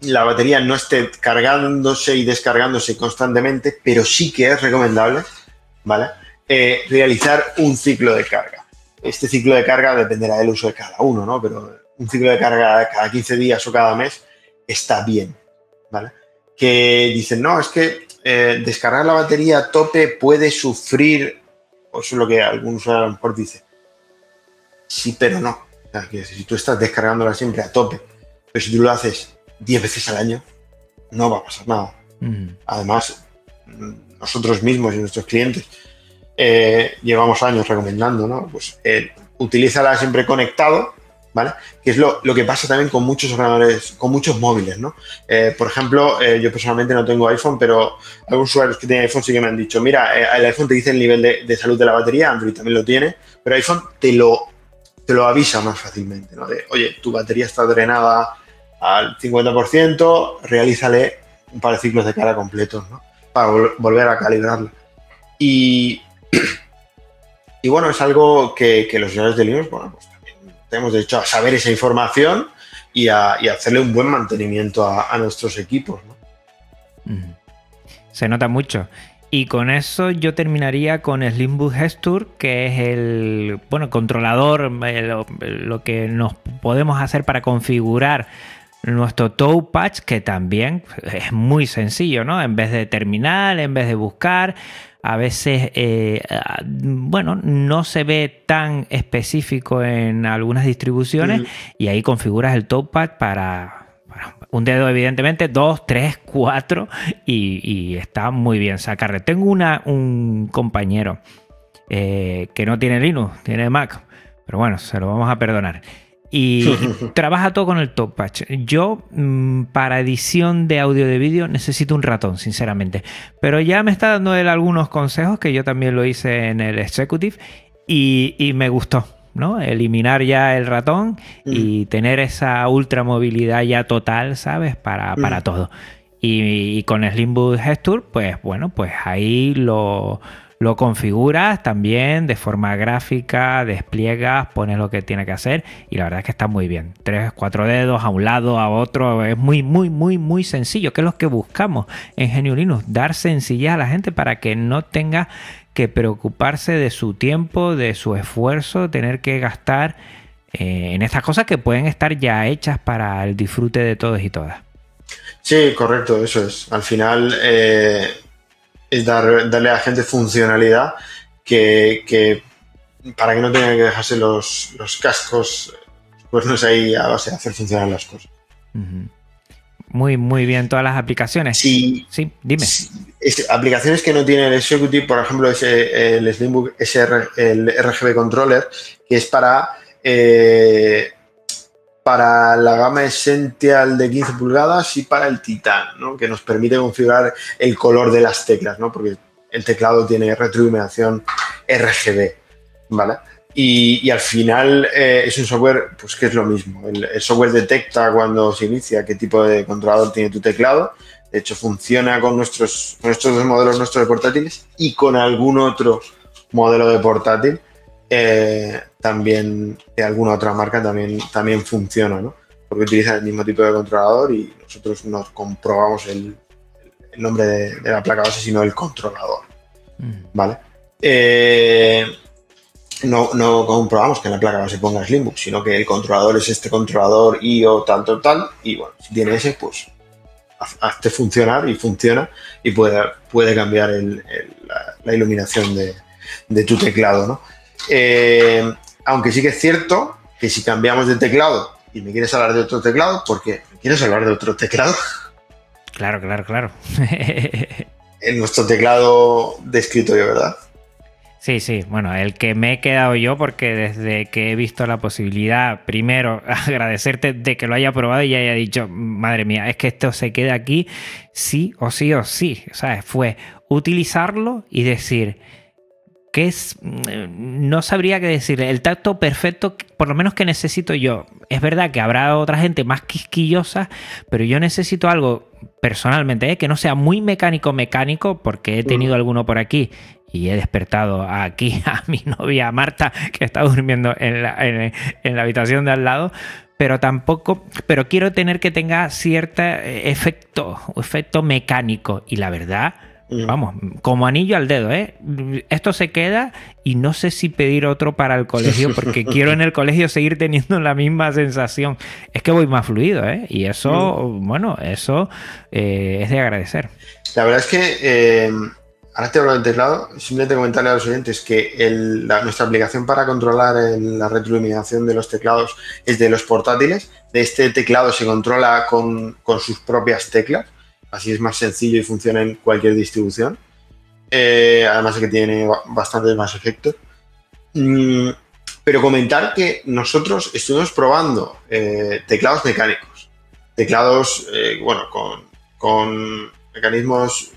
la batería no esté cargándose y descargándose constantemente, pero sí que es recomendable, ¿vale? Eh, realizar un ciclo de carga. Este ciclo de carga dependerá del uso de cada uno, ¿no? Pero un ciclo de carga cada 15 días o cada mes está bien, ¿vale? Que dicen, no, es que eh, descargar la batería a tope puede sufrir, o eso es lo que usuario a lo mejor dice, sí, pero no. O sea, que si tú estás descargándola siempre a tope, pero si tú lo haces 10 veces al año, no va a pasar nada. Mm. Además, nosotros mismos y nuestros clientes eh, llevamos años recomendando, ¿no? Pues eh, utilízala siempre conectado, ¿vale? Que es lo, lo, que pasa también con muchos ordenadores, con muchos móviles, ¿no? Eh, por ejemplo, eh, yo personalmente no tengo iPhone, pero algunos usuarios que tienen iPhone sí que me han dicho, mira, eh, el iPhone te dice el nivel de, de, salud de la batería, Android también lo tiene, pero iPhone te lo, te lo avisa más fácilmente, ¿no? De, oye, tu batería está drenada al 50%, realízale un par de ciclos de cara completos, ¿no? Para vol volver a calibrarla. Y, y bueno, es algo que, que los usuarios de Linux, bueno, pues tenemos derecho a saber esa información y a, hacerle un buen mantenimiento a, nuestros equipos, ¿no? Se nota mucho. Y con eso yo terminaría con Slimbook Gesture, que es el bueno, controlador, lo, lo, que nos podemos hacer para configurar nuestro Touchpad, que también es muy sencillo, ¿no? En vez de terminal, en vez de buscar, a veces, eh, bueno, no se ve tan específico en algunas distribuciones mm. y ahí configuras el Touchpad para, para, un dedo, evidentemente, dos, tres, cuatro y, y está muy bien sacarle. Tengo una, un compañero eh, que no tiene Linux, tiene Mac, pero bueno, se lo vamos a perdonar. Y, trabaja todo con el top patch. Yo, mmm, para edición de audio de vídeo, necesito un ratón, sinceramente. Pero ya me está dando él algunos consejos que yo también lo hice en el Executive y, y me gustó. ¿no? Eliminar ya el ratón mm. y tener esa ultra movilidad ya total, ¿sabes? Para, mm. para todo. Y, y con Slimboot Gesture, pues bueno, pues ahí lo lo configuras también de forma gráfica, despliegas, pones lo que tiene que hacer y la verdad es que está muy bien. Tres, cuatro dedos a un lado, a otro, es muy, muy, muy, muy sencillo, que es lo que buscamos en Genio Linux, dar sencillez a la gente para que no tenga que preocuparse de su tiempo, de su esfuerzo, tener que gastar eh, en estas cosas que pueden estar ya hechas para el disfrute de todos y todas. Sí, correcto, eso es. Al final, eh, es dar, darle a la gente funcionalidad que, que, para que no tengan que dejarse los, los cascos, pues no sé, ahí a base de hacer funcionar las cosas. Uh -huh. Muy, muy bien todas las aplicaciones. Sí, sí dime. Es, aplicaciones que no tienen el Executive, por ejemplo, es el Slimbook SR, el RGB Controller, que es para eh, para la gama Essential de 15 pulgadas y para el Titan, ¿no? que nos permite configurar el color de las teclas, ¿no? porque el teclado tiene retroiluminación RGB. ¿vale? Y, al final eh, es un software pues, que es lo mismo. El, el, software detecta cuando se inicia qué tipo de controlador tiene tu teclado. De hecho, funciona con nuestros, nuestros dos modelos nuestros de portátiles y con algún otro modelo de portátil eh, también de alguna otra marca también, también funciona, ¿no? Porque utilizan el mismo tipo de controlador y nosotros nos comprobamos el, el nombre de, de, la placa base, sino el controlador, mm. ¿vale? Eh, no, no, comprobamos que en la placa base ponga Slimbook, sino que el controlador es este controlador IO tal, tal, tal, y bueno, si tiene ese, pues hazte funcionar y funciona y puede, puede cambiar el, el, la, la, iluminación de, de tu teclado, ¿no? Eh, aunque sí que es cierto que si cambiamos de teclado y me quieres hablar de otro teclado, porque me quieres hablar de otro teclado. Claro, claro, claro. en nuestro teclado de escritorio, ¿verdad? Sí, sí, bueno, el que me he quedado yo porque desde que he visto la posibilidad, primero agradecerte de que lo haya probado y haya dicho, madre mía, es que esto se queda aquí sí o sí o sí, ¿sabes? Fue utilizarlo y decir, que es, no sabría qué decir, el tacto perfecto, por lo menos que necesito yo. Es verdad que habrá otra gente más quisquillosa, pero yo necesito algo personalmente, ¿eh? que no sea muy mecánico mecánico, porque he tenido alguno por aquí y he despertado aquí a mi novia Marta, que está durmiendo en la, en, en la habitación de al lado, pero tampoco, pero quiero tener que tenga cierto efecto, efecto mecánico. Y la verdad, Vamos, como anillo al dedo, ¿eh? Esto se queda y no sé si pedir otro para el colegio porque quiero en el colegio seguir teniendo la misma sensación. Es que voy más fluido, ¿eh? Y eso, mm. bueno, eso eh, es de agradecer. La verdad es que, eh, ahora te hablo del teclado, simplemente comentarle a los oyentes que el, la, nuestra aplicación para controlar el, la retroiluminación de los teclados es de los portátiles. De este teclado se controla con, con sus propias teclas así es más sencillo y funciona en cualquier distribución. eh, además de que tiene bastante más efectos. Mm, pero comentar que nosotros estuvimos probando eh, teclados mecánicos, teclados, eh, bueno, con, mecanismos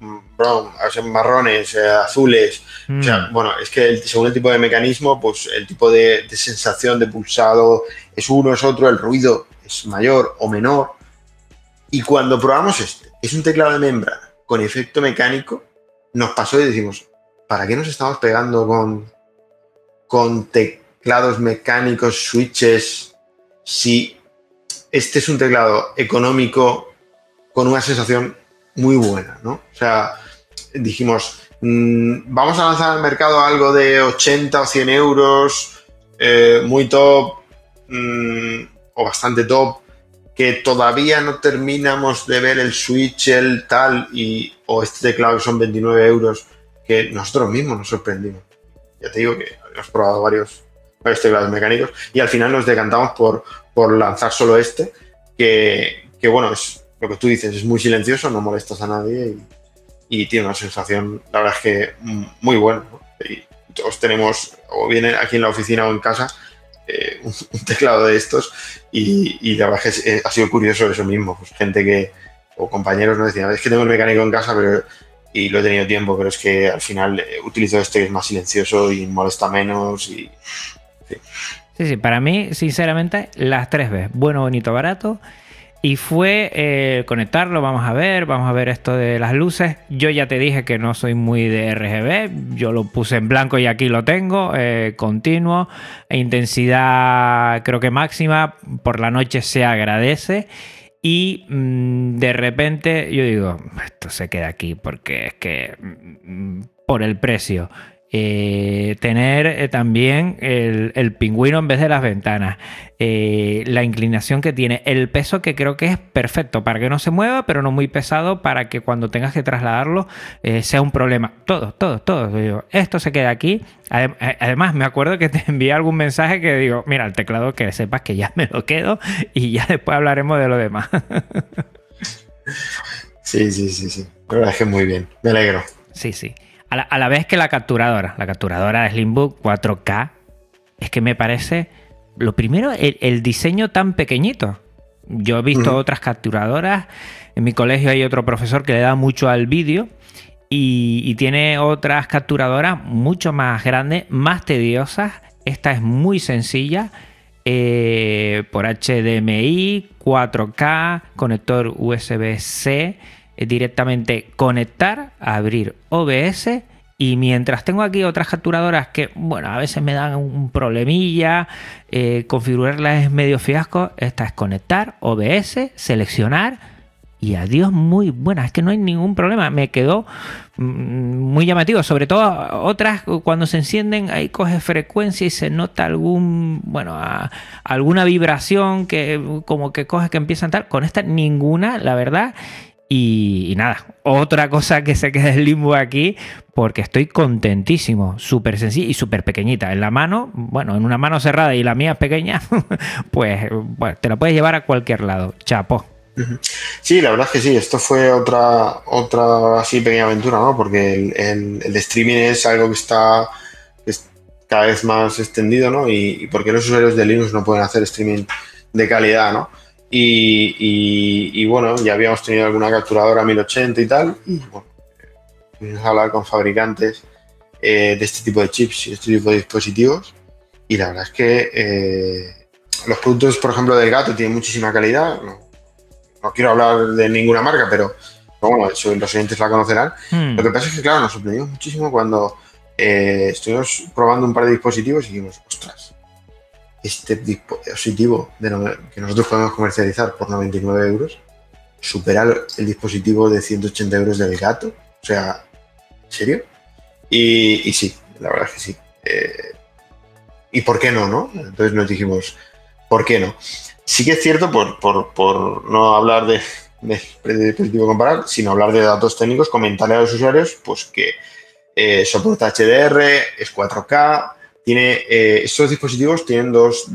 mm, brown, marrones, azules. O sea, mm. bueno, es que según el tipo de mecanismo, pues el tipo de, de, sensación de pulsado es uno, es otro, el ruido es mayor o menor. Y cuando probamos este, es un teclado de membrana con efecto mecánico, nos pasó y decimos, ¿para qué nos estamos pegando con, teclados mecánicos, switches, si este es un teclado económico con una sensación muy buena, ¿no? O sea, dijimos, mm, vamos a lanzar al mercado algo de 80 o 100 euros, eh, muy top mm, o bastante top, que todavía no terminamos de ver el switch, el tal, y, o este teclado que son 29 euros, que nosotros mismos nos sorprendimos. Ya te digo que hemos probado varios, varios teclados mecánicos y al final nos decantamos por, por lanzar solo este, que, que, bueno, es lo que tú dices, es muy silencioso, no molestas a nadie y, tiene una sensación, la verdad es que muy buena. Y todos tenemos, o bien aquí en la oficina o en casa, eh, un, teclado de estos y, la verdad es que ha sido curioso eso mismo, pues gente que, o compañeros nos decían, es que tengo el mecánico en casa pero, y lo he tenido tiempo, pero es que al final eh, utilizo este que es más silencioso y molesta menos y... Sí. sí, sí, para mí, sinceramente, las tres veces, bueno, bonito, barato y fue eh, conectarlo, vamos a ver, vamos a ver esto de las luces. Yo ya te dije que no soy muy de RGB, yo lo puse en blanco y aquí lo tengo, eh, continuo, e intensidad creo que máxima, por la noche se agradece. Y mm, de repente yo digo, esto se queda aquí porque es que mm, por el precio. Eh, tener eh, también el, pingüino en vez de las ventanas, eh, la inclinación que tiene, el peso que creo que es perfecto para que no se mueva, pero no muy pesado para que cuando tengas que trasladarlo sea un problema. Todo, todo, todo. esto se queda aquí. Además, me acuerdo que te envié algún mensaje que digo, mira, el teclado que sepas que ya me lo quedo y ya después hablaremos de lo demás. sí, sí, sí, sí. La verdad es que muy bien. Me alegro. Sí, sí. A la, vez que la capturadora, la capturadora de Slimbook 4K, es que me parece, lo primero, el, diseño tan pequeñito. Yo he visto otras capturadoras, en mi colegio hay otro profesor que le da mucho al vídeo y, tiene otras capturadoras mucho más grandes, más tediosas. Esta es muy sencilla. Eh, por HDMI, 4K, conector USB-C directamente conectar, abrir OBS y mientras tengo aquí otras capturadoras que, bueno, a veces me dan un problemilla, eh, configurarlas es medio fiasco, esta es conectar, OBS, seleccionar y adiós, muy buena, es que no hay ningún problema, me quedó mm, muy llamativo, sobre todo otras cuando se encienden ahí coge frecuencia y se nota algún, bueno, alguna vibración que como que coge que empieza a tal, con esta ninguna, la verdad, y, nada, otra cosa que se queda en limbo aquí, porque estoy contentísimo, súper sencilla y súper pequeñita. En la mano, bueno, en una mano cerrada y la mía pequeña, pues te la puedes llevar a cualquier lado. Chapo. Sí, la verdad es que sí, esto fue otra, otra así pequeña aventura, ¿no? Porque el, streaming es algo que está cada vez más extendido, ¿no? Y porque los usuarios de Linux no pueden hacer streaming de calidad, ¿no? Y, bueno, ya habíamos tenido alguna capturadora 1080 y tal. Y bueno, fuimos a hablar con fabricantes eh, de este tipo de chips y este tipo de dispositivos. Y la verdad es que eh, los productos, por ejemplo, del gato tienen muchísima calidad. No, quiero hablar de ninguna marca, pero, bueno, eso los oyentes la conocerán. Hmm. Lo que pasa es que, claro, nos sorprendimos muchísimo cuando eh, estuvimos probando un par de dispositivos y dijimos, ostras, este dispositivo que nosotros podemos comercializar por 99 euros supera el dispositivo de 180 euros del gato. O sea, ¿en serio? Y, sí, la verdad es que sí. Eh, ¿Y por qué no, no? Entonces nos dijimos, ¿por qué no? Sí que es cierto, por, no hablar de, dispositivo comparar, sino hablar de datos técnicos, comentarle a los usuarios pues que eh, soporta HDR, es 4K, tiene, eh, estos dispositivos tienen dos,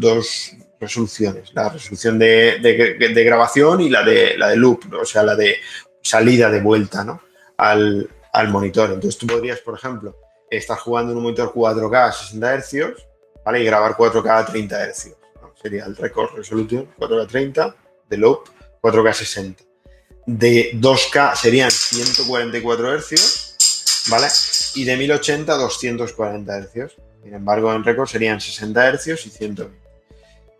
resoluciones, la resolución de, grabación y la de, la de loop, o sea, la de salida de vuelta ¿no? al, al monitor. Entonces tú podrías, por ejemplo, estar jugando en un monitor 4K a 60 Hz ¿vale? y grabar 4K a 30 Hz. Sería el record resolution 4K 30, de loop 4K 60. De 2K serían 144 Hz, ¿vale? Y de 1080 240 Hz. Sin embargo, en record serían 60 Hz y 120.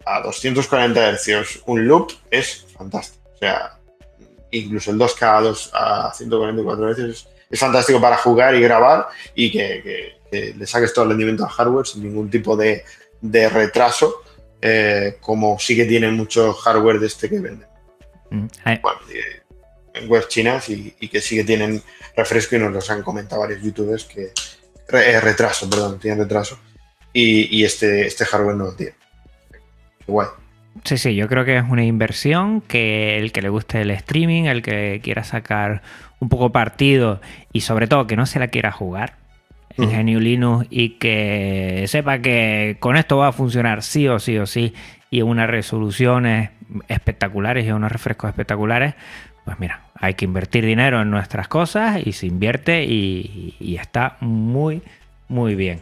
A 240 Hz un loop es fantástico. O sea, incluso el 2K a, 2, a 144 Hz es, fantástico para jugar y grabar y que, le saques todo el rendimiento al hardware sin ningún tipo de, retraso, eh, como sí que tienen mucho hardware de este que venden. Mm, en web chinas y, que sí que tienen refresco y nos los han comentado varios youtubers que eh, retraso, perdón, tienen retraso y, este, este hardware no lo tiene. Guay. Sí, sí, yo creo que es una inversión que el que le guste el streaming, el que quiera sacar un poco partido y sobre todo que no se la quiera jugar en GNU Linux y que sepa que con esto va a funcionar sí o sí o sí y unas resoluciones espectaculares y unos refrescos espectaculares, pues mira, hay que invertir dinero en nuestras cosas y se invierte y está muy, muy bien.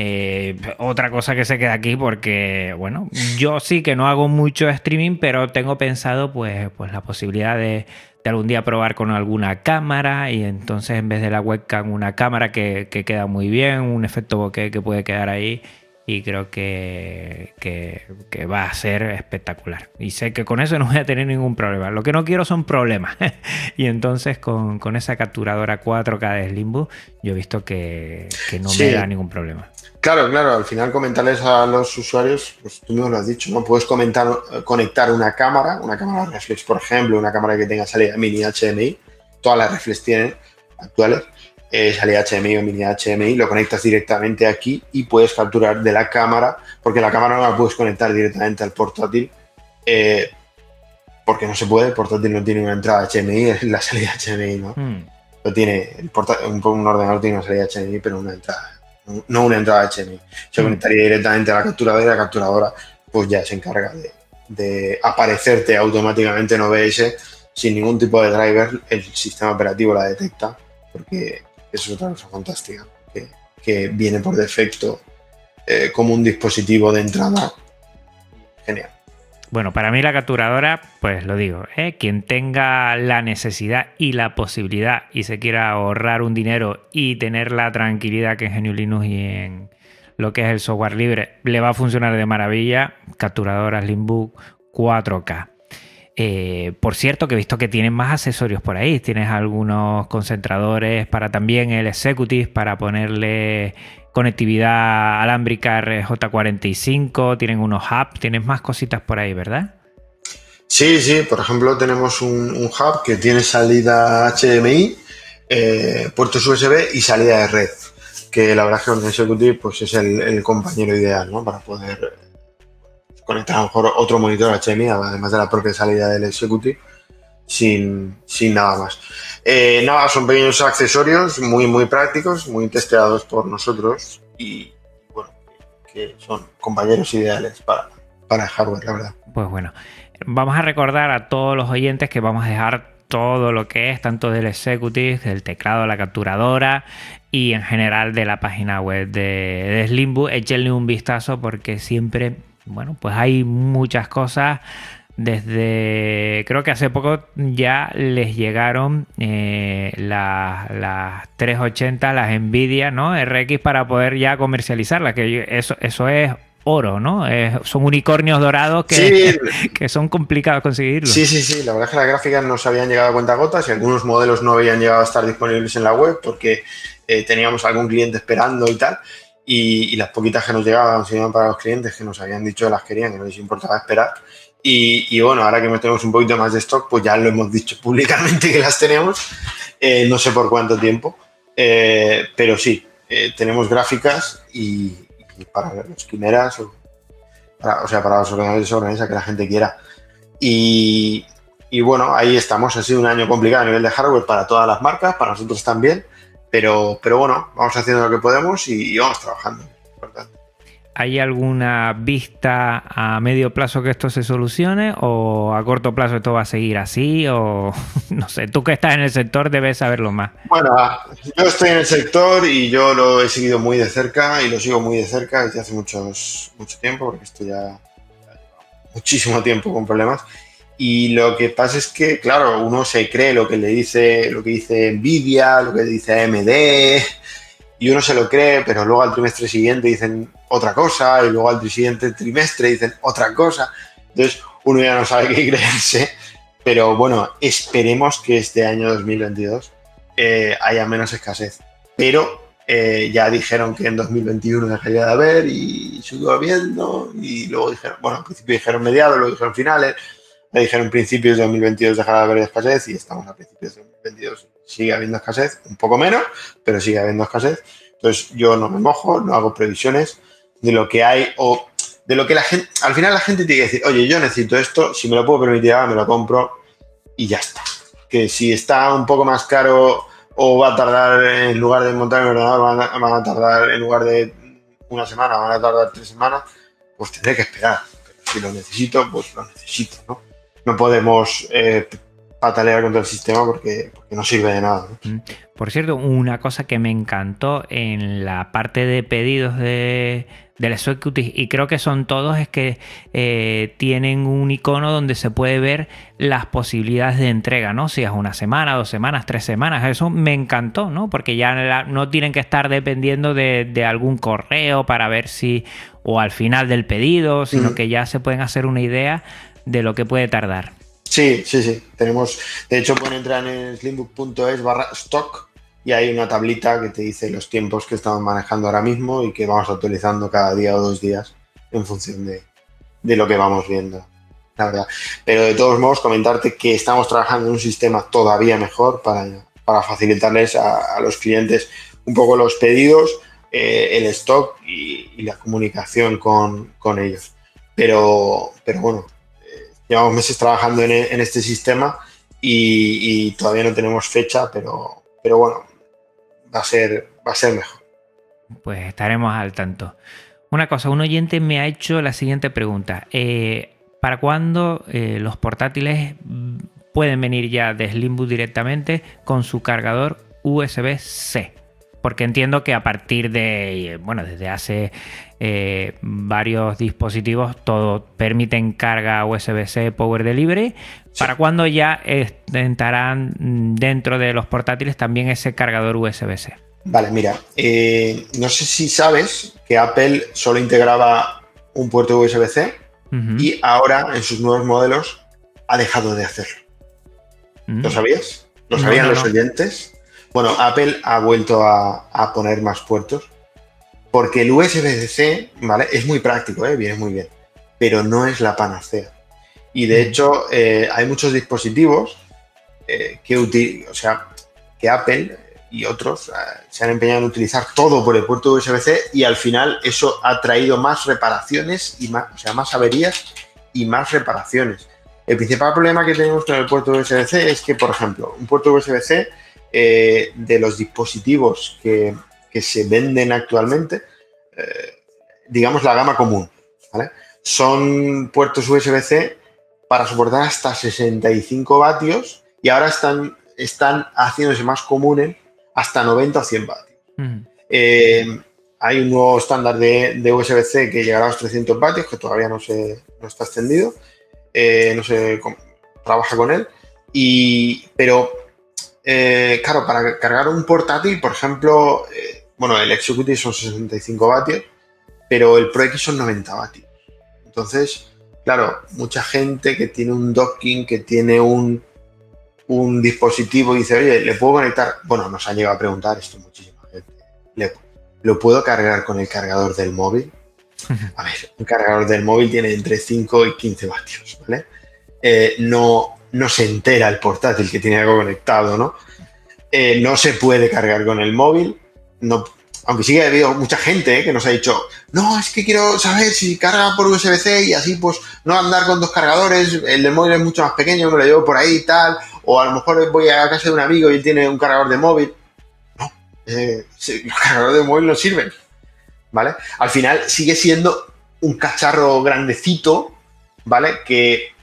Eh, otra cosa que se queda aquí porque, bueno, yo sí que no hago mucho streaming, pero tengo pensado pues, pues la posibilidad de, algún día probar con alguna cámara y entonces en vez de la webcam una cámara que, queda muy bien, un efecto bokeh que puede quedar ahí y creo que, que, va a ser espectacular. Y sé que con eso no voy a tener ningún problema. Lo que no quiero son problemas. y entonces con, esa capturadora 4K de Slimbo yo he visto que, no me da ningún problema. Claro, claro, al final comentarles a los usuarios, pues tú mismo lo has dicho, ¿no? Puedes comentar, conectar una cámara, una cámara reflex, por ejemplo, una cámara que tenga salida mini HMI, todas las reflex tienen actuales, eh, salida HMI o mini HMI, lo conectas directamente aquí y puedes capturar de la cámara, porque la cámara no la puedes conectar directamente al portátil, eh, porque no se puede, el portátil no tiene una entrada HMI, es la salida HMI, ¿no? Hmm. Lo tiene, el un, un ordenador tiene una salida HMI, pero una entrada no una entrada HMI. Se mm. conectaría directamente a la capturadora y la capturadora pues ya se encarga de, aparecerte automáticamente en OBS sin ningún tipo de driver, el sistema operativo la detecta, porque es otra cosa fantástica, que, viene por defecto eh, como un dispositivo de entrada. Genial. Bueno, para mí la capturadora, pues lo digo, ¿eh? quien tenga la necesidad y la posibilidad y se quiera ahorrar un dinero y tener la tranquilidad que en GNU Linux y en lo que es el software libre le va a funcionar de maravilla, capturadora Slimbook 4K. Eh, por cierto, que he visto que tienen más accesorios por ahí. Tienes algunos concentradores para también el Executive, para ponerle conectividad alámbrica RJ45, tienen unos hubs, tienes más cositas por ahí, ¿verdad? Sí, sí, por ejemplo tenemos un, hub que tiene salida HDMI, eh, puertos USB y salida de red, que la verdad es que con Executive pues es el, compañero ideal ¿no? para poder conectar a lo mejor otro monitor HDMI, además de la propia salida del Executive, sin, sin nada más. Eh, nada, son pequeños accesorios muy, muy prácticos, muy testeados por nosotros y, bueno, que son compañeros ideales para, para el hardware, la verdad. Pues bueno, vamos a recordar a todos los oyentes que vamos a dejar todo lo que es, tanto del Executive, del teclado, la capturadora y en general de la página web de, de. Échenle un vistazo porque siempre, bueno, pues hay muchas cosas desde, creo que hace poco ya les llegaron eh, las, 380, las Nvidia, ¿no? RX para poder ya comercializarlas, que eso, eso es oro, ¿no? son unicornios dorados que, que son complicados conseguirlos. Sí, sí, sí. La verdad es que las gráficas no se habían llegado a cuenta gotas y algunos modelos no habían llegado a estar disponibles en la web porque eh, teníamos algún cliente esperando y tal. Y, las poquitas que nos llegaban se para los clientes que nos habían dicho que las querían, que no les importaba esperar. Y, bueno, ahora que tenemos un poquito más de stock, pues ya lo hemos dicho públicamente que las tenemos. Eh, no sé por cuánto tiempo, eh, pero sí, eh, tenemos gráficas y, para los quimeras, o, o, sea, para los ordenadores de sobremesa que la gente quiera. Y, y, bueno, ahí estamos. Ha sido un año complicado a nivel de hardware para todas las marcas, para nosotros también. Pero, pero bueno, vamos haciendo lo que podemos y, vamos trabajando. ¿hay alguna vista a medio plazo que esto se solucione o a corto plazo esto va a seguir así o no sé, tú que estás en el sector debes saberlo más. Bueno, yo estoy en el sector y yo lo he seguido muy de cerca y lo sigo muy de cerca desde hace muchos, mucho tiempo porque estoy ya muchísimo tiempo con problemas. Y lo que pasa es que, claro, uno se cree lo que le dice, lo que dice Nvidia, lo que dice AMD, y uno se lo cree, pero luego al trimestre siguiente dicen otra cosa, y luego al siguiente trimestre dicen otra cosa. Entonces uno ya no sabe qué creerse. Pero bueno, esperemos que este año 2022 eh, haya menos escasez. Pero eh, ya dijeron que en 2021 dejaría de haber y siguió habiendo. Y luego dijeron, bueno, al principio dijeron mediados, luego dijeron finales. Dijeron principios de 2022 dejará de haber escasez y estamos a principios de 2022. Sigue habiendo escasez, un poco menos, pero sigue habiendo escasez. Entonces yo no me mojo, no hago previsiones de lo que hay o de lo que la gente, al final la gente tiene que decir, oye, yo necesito esto, si me lo puedo permitir ahora, me lo compro y ya está. Que si está un poco más caro o va a tardar, en lugar de montar el ordenador, van a, van a tardar, en lugar de una semana, van a tardar tres semanas, pues tendré que esperar. Pero si lo necesito, pues lo necesito, ¿no? No podemos eh, patalear contra el sistema porque, porque no sirve de nada. ¿no? Mm. Por cierto, una cosa que me encantó en la parte de pedidos de, del Executive, y creo que son todos, es que eh, tienen un icono donde se puede ver las posibilidades de entrega, ¿no? Si es una semana, dos semanas, tres semanas. Eso me encantó, ¿no? Porque ya la- no tienen que estar dependiendo de, de algún correo para ver si, o al final del pedido, sino Mm. que ya se pueden hacer una idea de lo que puede tardar. Sí, sí, sí. Tenemos, de hecho, pueden entrar en slimbook.es barra stock y hay una tablita que te dice los tiempos que estamos manejando ahora mismo y que vamos actualizando cada día o dos días en función de, de lo que vamos viendo. La verdad. Pero de todos modos, comentarte que estamos trabajando en un sistema todavía mejor para, para facilitarles a, los clientes un poco los pedidos, eh, el stock y, y la comunicación con, con ellos. Pero, pero bueno, llevamos meses trabajando en, en este sistema y, todavía no tenemos fecha, pero, pero bueno, va a ser, va a ser mejor. Pues estaremos al tanto. Una cosa, un oyente me ha hecho la siguiente pregunta. Eh, ¿Para cuándo eh, los portátiles pueden venir ya de Slimbook directamente con su cargador USB-C? Porque entiendo que a partir de, bueno, desde hace eh, varios dispositivos todo permiten carga USB-C Power Delivery. ¿Para cuándo ya estarán mm, dentro de los portátiles también ese cargador USB-C? Vale, mira, eh, no sé si sabes que Apple solo integraba un puerto USB-C y ahora en sus nuevos modelos ha dejado de hacerlo. Mm. ¿Lo sabías? ¿Lo sabían no, los oyentes? Bueno, Apple ha vuelto a, a poner más puertos porque el USB-C, ¿vale? Es muy práctico, ¿eh? Viene muy bien, pero no es la panacea. Y de Mm. hecho, eh, hay muchos dispositivos eh, que, o sea, que Apple y otros se han empeñado en utilizar todo por el puerto USB-C y al final eso ha traído más reparaciones y más, o sea, más averías y más reparaciones. El principal problema que tenemos con el puerto USB-C es que, por ejemplo, un puerto USB-C eh, de los dispositivos que, que se venden actualmente, eh, digamos la gama común, ¿vale? Son puertos USB-C para soportar hasta 65 vatios y ahora están, están haciéndose más comunes hasta 90 o 100 vatios. Eh, hay un nuevo estándar de, de USB-C que llegará a los 300 vatios, que todavía no, se, no está extendido, eh, no se trabaja con él. Y, pero, eh, claro, para cargar un portátil, por ejemplo, eh, bueno, el Executive son 65 vatios, pero el Pro X son 90 vatios. Entonces, claro, mucha gente que tiene un docking, que tiene un, un dispositivo y dice, oye, ¿le puedo conectar? Bueno, nos han llegado a preguntar esto muchísima gente. ¿Le- ¿Lo puedo cargar con el cargador del móvil? A ver, un cargador del móvil tiene entre 5 y 15 vatios, ¿vale? Eh, no, no se entera el portátil que tiene algo conectado, ¿no? Eh, no se puede cargar con el móvil, no, aunque sí que ha habido mucha gente eh, que nos ha dicho, no, es que quiero saber si carga por USB-C y así pues no andar con dos cargadores, el del móvil es mucho más pequeño, me lo llevo por ahí y tal, o a lo mejor voy a casa de un amigo y él tiene un cargador de móvil. No, eh, los cargadores de móvil no sirven. ¿vale? Al final sigue siendo un cacharro grandecito, ¿vale? Que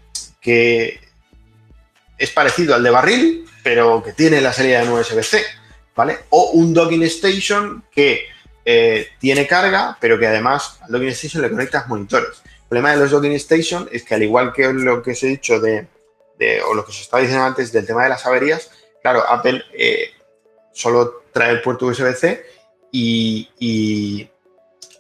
es parecido al de barril, pero que tiene la salida de USB-C, ¿vale? O un docking station que eh, tiene carga, pero que además al docking station le conectas monitores. El problema de los docking station es que al igual que lo que os he dicho de, o lo que os estaba diciendo antes del tema de las averías, claro, Apple eh, solo trae el puerto USB-C y, y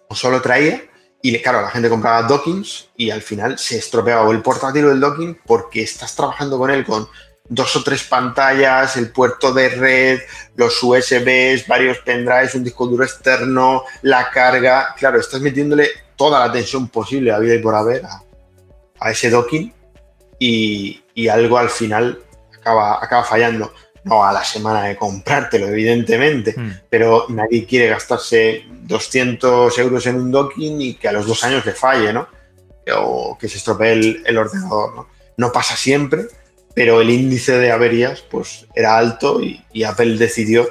o solo traía y claro, la gente compraba dockings y al final se estropeaba el portátil o el docking porque estás trabajando con él con dos o tres pantallas, el puerto de red, los USBs, varios pendrives, un disco duro externo, la carga. Claro, estás metiéndole toda la tensión posible a vida y por haber a, ese docking y, y, algo al final acaba, acaba fallando no a la semana de comprártelo, evidentemente, mm. pero nadie quiere gastarse 200 euros en un docking y que a los dos años le falle, ¿no? O que se estropee el, ordenador, ¿no? No pasa siempre, pero el índice de averías pues era alto y, Apple decidió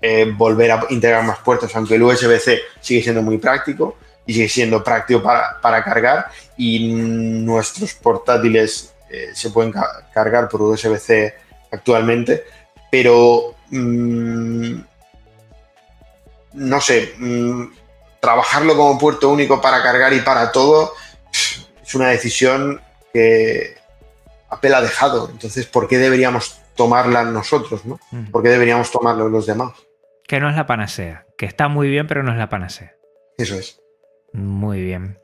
eh, volver a integrar más puertos, aunque el USB-C sigue siendo muy práctico y sigue siendo práctico para, cargar y nuestros portátiles eh, se pueden cargar por USB-C actualmente, pero mm, no sé, mm, trabajarlo como puerto único para cargar y para todo es una decisión que Apple ha dejado. Entonces, ¿por qué deberíamos tomarla nosotros? ¿no? ¿Por qué deberíamos tomarlo los demás? Que no es la panacea, que está muy bien, pero no es la panacea. Eso es. Muy bien.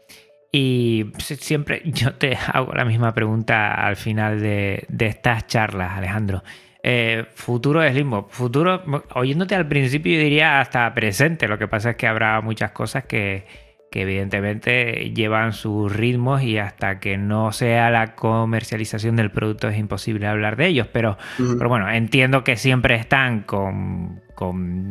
Y siempre yo te hago la misma pregunta al final de, de estas charlas, Alejandro. Eh, futuro de Slimbo. Futuro, oyéndote al principio, yo diría hasta presente. Lo que pasa es que habrá muchas cosas que, evidentemente llevan sus ritmos y hasta que no sea la comercialización del producto es imposible hablar de ellos. Pero, pero bueno, entiendo que siempre están con,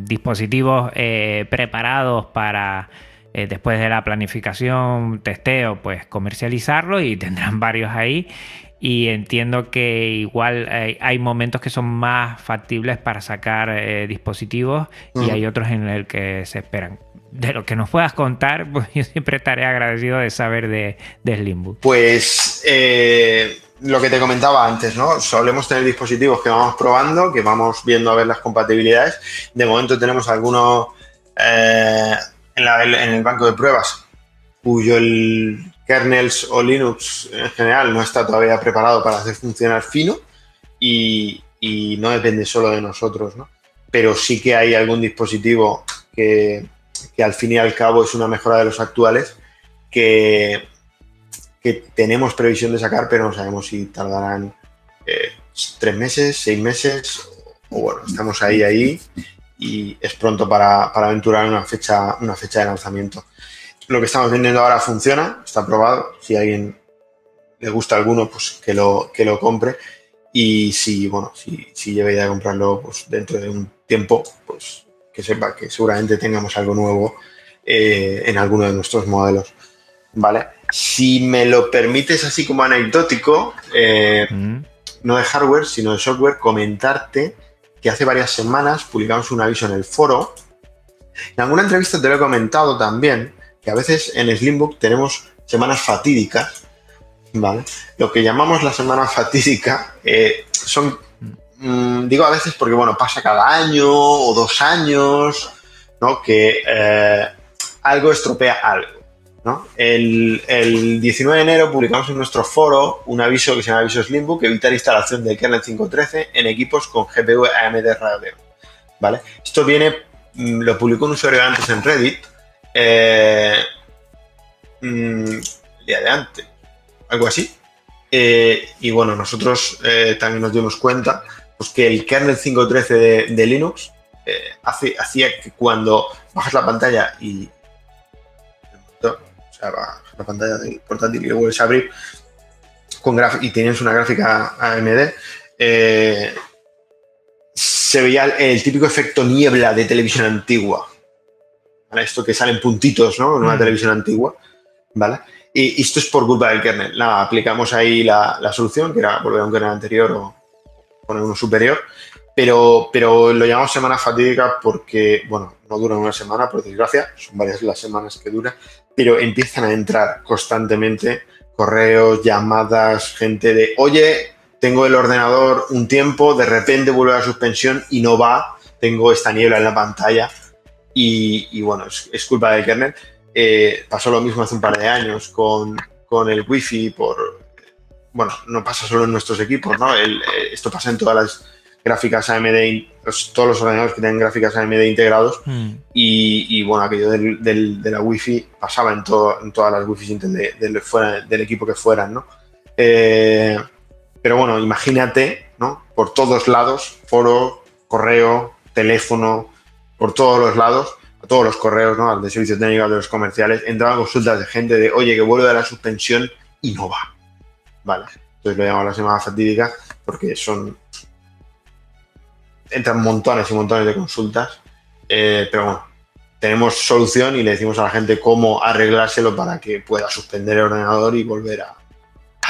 dispositivos eh, preparados para. Eh, después de la planificación, testeo, pues comercializarlo y tendrán varios ahí y entiendo que igual hay, momentos que son más factibles para sacar eh, dispositivos y hay otros en el que se esperan. De lo que nos puedas contar, pues yo siempre estaré agradecido de saber de, de Slimbook. Pues eh, lo que te comentaba antes, ¿no? Solemos tener dispositivos que vamos probando, que vamos viendo a ver las compatibilidades. De momento tenemos algunos eh, en, en el banco de pruebas cuyo el kernels o Linux en general no está todavía preparado para hacer funcionar fino y, no depende solo de nosotros, ¿no? Pero sí que hay algún dispositivo que, al fin y al cabo es una mejora de los actuales que, que tenemos previsión de sacar, pero no sabemos si tardarán eh, tres meses, seis meses, o bueno, estamos ahí, ahí, y es pronto para, para aventurar una fecha, una fecha de lanzamiento lo que estamos vendiendo ahora funciona, está probado. Si a alguien le gusta alguno, pues que lo, que lo compre. Y si, bueno, si, si lleva idea de comprarlo pues, dentro de un tiempo, pues que sepa que seguramente tengamos algo nuevo eh, en alguno de nuestros modelos. ¿Vale? Si me lo permites así como anecdótico, eh, mm. no de hardware, sino de software, comentarte que hace varias semanas publicamos un aviso en el foro. En alguna entrevista te lo he comentado también, que a veces en Slimbook tenemos semanas fatídicas, ¿vale? Lo que llamamos la semana fatídica eh, son, mm, digo a veces porque, bueno, pasa cada año o dos años, ¿no? Que eh, algo estropea algo, ¿no? El, 19 de enero publicamos en nuestro foro un aviso que se llama Aviso Slimbook, evitar instalación del kernel 5.13 en equipos con GPU AMD Radeon, ¿vale? Esto viene, mm, lo publicó un usuario antes en Reddit, eh, mm, día de antes, algo así. Eh, y bueno, nosotros eh, también nos dimos cuenta pues, que el kernel 5.13 de, Linux hacía que cuando bajas la pantalla y o sea, la pantalla del portátil y lo vuelves a abrir con y tienes una gráfica AMD, se veía el típico efecto niebla de televisión antigua esto que salen puntitos, ¿no? En una mm. televisión antigua, ¿vale? Y, esto es por culpa del kernel. Nada, aplicamos ahí la, solución, que era volver a un kernel anterior o poner uno superior, pero, pero lo llamamos semana fatídica porque, bueno, no dura una semana, por desgracia, son varias las semanas que dura, pero empiezan a entrar constantemente correos, llamadas, gente de, oye, tengo el ordenador un tiempo, de repente vuelve a la suspensión y no va, tengo esta niebla en la pantalla y, bueno, es, culpa del kernel. Eh, pasó lo mismo hace un par de años con, con el wifi por... Bueno, no pasa solo en nuestros equipos, ¿no? Eh, esto pasa en todas las gráficas AMD, todos los ordenadores que tienen gráficas AMD integrados. Hmm. Y, bueno, aquello del, de la Wi-Fi pasaba en, todo, en todas las Wi-Fi del, fuera, del equipo que fueran, ¿no? Eh, pero bueno, imagínate, ¿no? Por todos lados, foro, correo, teléfono, por todos los lados, a todos los correos, ¿no? Al de servicio técnico, de los comerciales, entraban consultas de gente de, oye, que vuelve a la suspensión y no va. Vale. Entonces lo llamamos la semana fatídica porque son entran montones y montones de consultas, eh, pero bueno, tenemos solución y le decimos a la gente cómo arreglárselo para que pueda suspender el ordenador y volver a,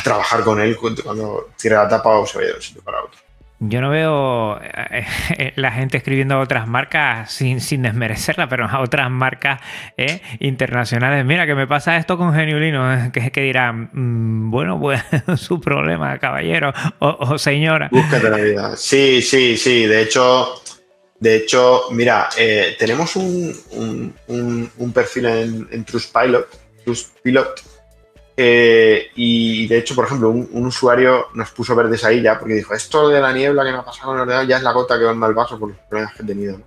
trabajar con él cuando cierre la tapa o se vaya de un sitio para otro. Yo no veo eh, eh, la gente escribiendo a otras marcas sin, sin desmerecerla, pero a otras marcas eh, internacionales. Mira, que me pasa esto con Geniulino, que, que dirán, mm, bueno, pues su problema, caballero o, señora. Búscate la vida. Sí, sí, sí. De hecho, de hecho, mira, tenemos un, un, perfil en, en Trustpilot, Trustpilot eh, y de hecho, por ejemplo, un, usuario nos puso verdes ahí ya porque dijo, esto de la niebla que me ha pasado con el ordenador ya es la gota que va mal vaso por los problemas que he tenido.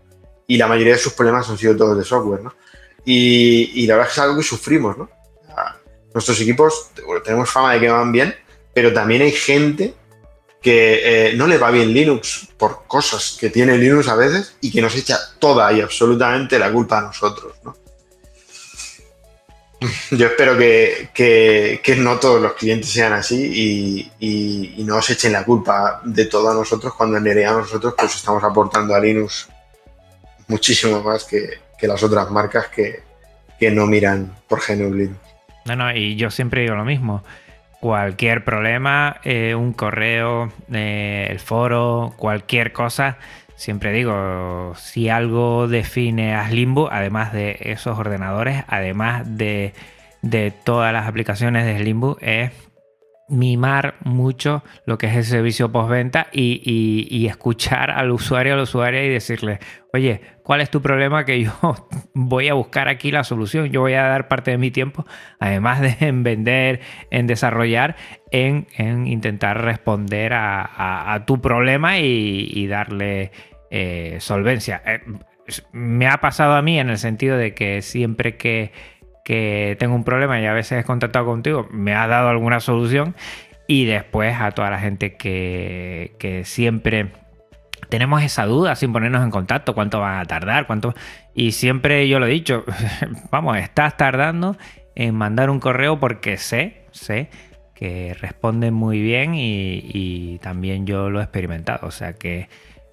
Y la mayoría de sus problemas han sido todos de software. ¿no? Y, la verdad es que es algo que sufrimos. ¿no? nuestros equipos tenemos fama de que van bien, pero también hay gente que eh, no le va bien Linux por cosas que tiene Linux a veces y que nos echa toda y absolutamente la culpa a nosotros. ¿no? Yo espero que, no todos los clientes sean así y, no os echen la culpa de todo a nosotros cuando en realidad nosotros pues estamos aportando a Linux muchísimo más que, las otras marcas que, no miran por GNU Linux. No, no, y yo siempre digo lo mismo. Cualquier problema, eh, un correo, eh, el foro, cualquier cosa, Siempre digo, si algo define a Slimbo, además de esos ordenadores, además de, todas las aplicaciones de Slimbo, es mimar mucho lo que es el servicio postventa y, escuchar al usuario, a la y decirle, oye, ¿cuál es tu problema? Que yo voy a buscar aquí la solución, yo voy a dar parte de mi tiempo, además de en vender, en desarrollar, en, intentar responder a, tu problema y, darle eh, solvencia. Eh, me ha pasado a mí en el sentido de que siempre que que tengo un problema y a veces he contactado contigo, me ha dado alguna solución y después a toda la gente que, siempre tenemos esa duda sin ponernos en contacto, cuánto van a tardar, cuánto... Y siempre yo lo he dicho, vamos, estás tardando en mandar un correo porque sé, sé que responden muy bien y, y también yo lo he experimentado. O sea que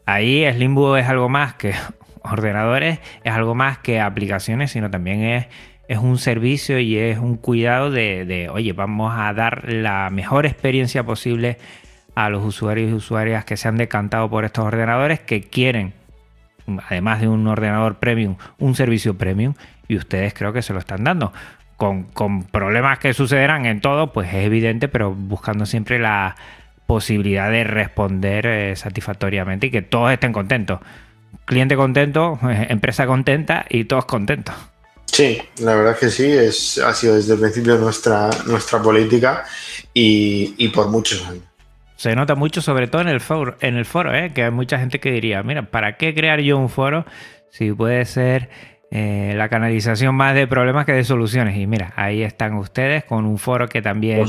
ahí Slimbo es algo más que ordenadores, es algo más que aplicaciones, sino también es es un servicio y es un cuidado de, oye, vamos a dar la mejor experiencia posible a los usuarios y usuarias que se han decantado por estos ordenadores, que quieren, además de un ordenador premium, un servicio premium, y ustedes creo que se lo están dando. Con, problemas que sucederán en todo, pues es evidente, pero buscando siempre la posibilidad de responder eh, satisfactoriamente y que todos estén contentos. Cliente contento, empresa contenta y todos contentos. Sí, la verdad que sí, es, ha sido desde el principio nuestra, nuestra política y, por muchos años. Se nota mucho, sobre todo en el foro, en el foro ¿eh? que hay mucha gente que diría, mira, ¿para qué crear yo un foro si puede ser eh, la canalización más de problemas que de soluciones? Y mira, ahí están ustedes con un foro que también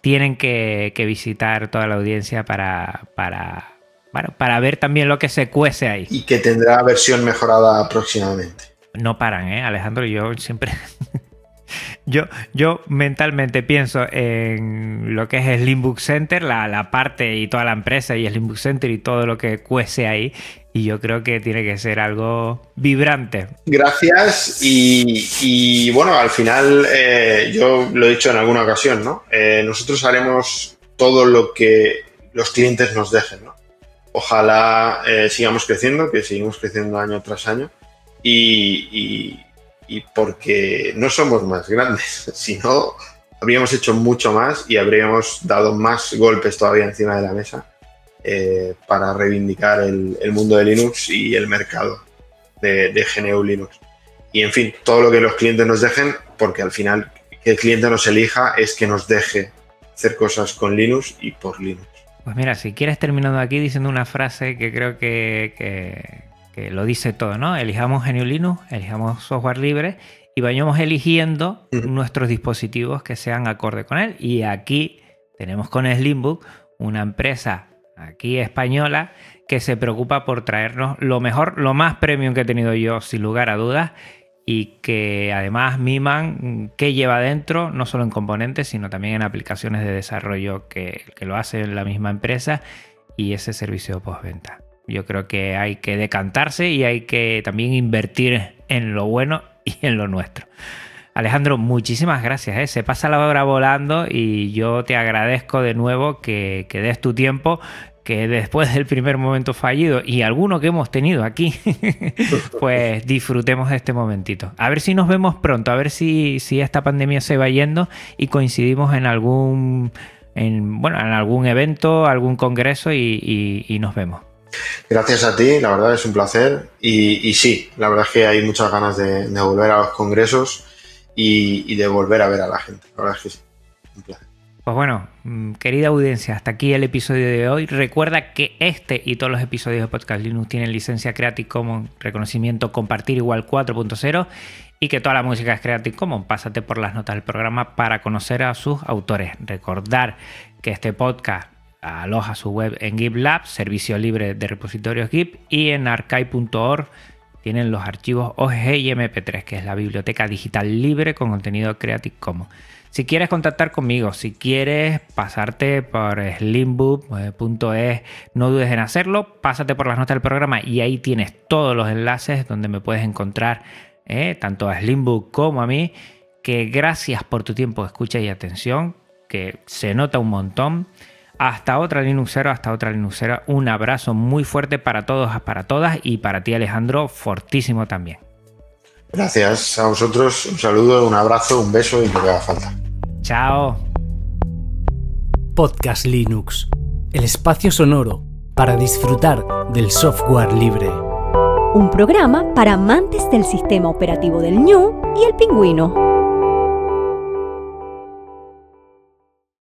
tienen que, visitar toda la audiencia para, para, para ver también lo que se cuece ahí. Y que tendrá versión mejorada próximamente no paran, ¿eh? Alejandro, yo siempre... yo, yo mentalmente pienso en lo que es el Limbook Center, la, parte y toda la empresa y el Limbook Center y todo lo que cuece ahí. Y yo creo que tiene que ser algo vibrante. Gracias. Y, bueno, al final, eh, yo lo he dicho en alguna ocasión, ¿no? Eh, nosotros haremos todo lo que los clientes nos dejen, ¿no? ojalá eh, sigamos creciendo, que seguimos creciendo año tras año y, porque no somos más grandes, si no habríamos hecho mucho más y habríamos dado más golpes todavía encima de la mesa eh, para reivindicar el, mundo de Linux y el mercado de, de GNU Linux. Y en fin, todo lo que los clientes nos dejen, porque al final que el cliente nos elija es que nos deje hacer cosas con Linux y por Linux. Pues mira, si quieres terminando aquí diciendo una frase que creo que, lo dice todo, ¿no? Elijamos GNU Linux, elijamos software libre y vayamos eligiendo nuestros dispositivos que sean acorde con él. Y aquí tenemos con Slimbook una empresa aquí española que se preocupa por traernos lo mejor, lo más premium que he tenido yo, sin lugar a dudas, y que además miman qué lleva dentro, no solo en componentes, sino también en aplicaciones de desarrollo que, lo hace la misma empresa y ese servicio de postventa. Yo creo que hay que decantarse y hay que también invertir en lo bueno y en lo nuestro. Alejandro, muchísimas gracias. ¿eh? Se pasa la hora volando y yo te agradezco de nuevo que, des tu tiempo que después del primer momento fallido y alguno que hemos tenido aquí, pues disfrutemos de este momentito. A ver si nos vemos pronto, a ver si, si esta pandemia se va yendo y coincidimos en algún, en, bueno, en algún evento, algún congreso y, nos vemos. Gracias a ti, la verdad es un placer. Y, sí, la verdad es que hay muchas ganas de, volver a los congresos y, y, de volver a ver a la gente. La verdad es que sí, un placer. Pues bueno, mm, querida audiencia, hasta aquí el episodio de hoy. Recuerda que este y todos los episodios de Podcast Linux tienen licencia Creative Commons, reconocimiento compartir igual 4.0 y que toda la música es Creative Commons. Pásate por las notas del programa para conocer a sus autores. Recordar que este podcast aloja su web en GitLab, servicio libre de repositorios Git, y en archive.org tienen los archivos OGG y MP3, que es la biblioteca digital libre con contenido Creative Commons. Si quieres contactar conmigo, si quieres pasarte por slimbook.es, no dudes en hacerlo, pásate por las notas del programa y ahí tienes todos los enlaces donde me puedes encontrar eh, tanto a Slimbook como a mí. Que gracias por tu tiempo escucha y atención, que se nota un montón. Hasta otra Linuxero, hasta otra Linuxera. Un abrazo muy fuerte para todos, para todas y para ti Alejandro, fortísimo también. Gracias a vosotros, un saludo, un abrazo, un beso y lo que haga falta. Chao. Podcast Linux, el espacio sonoro para disfrutar del software libre. Un programa para amantes del sistema operativo del ñu y el pingüino.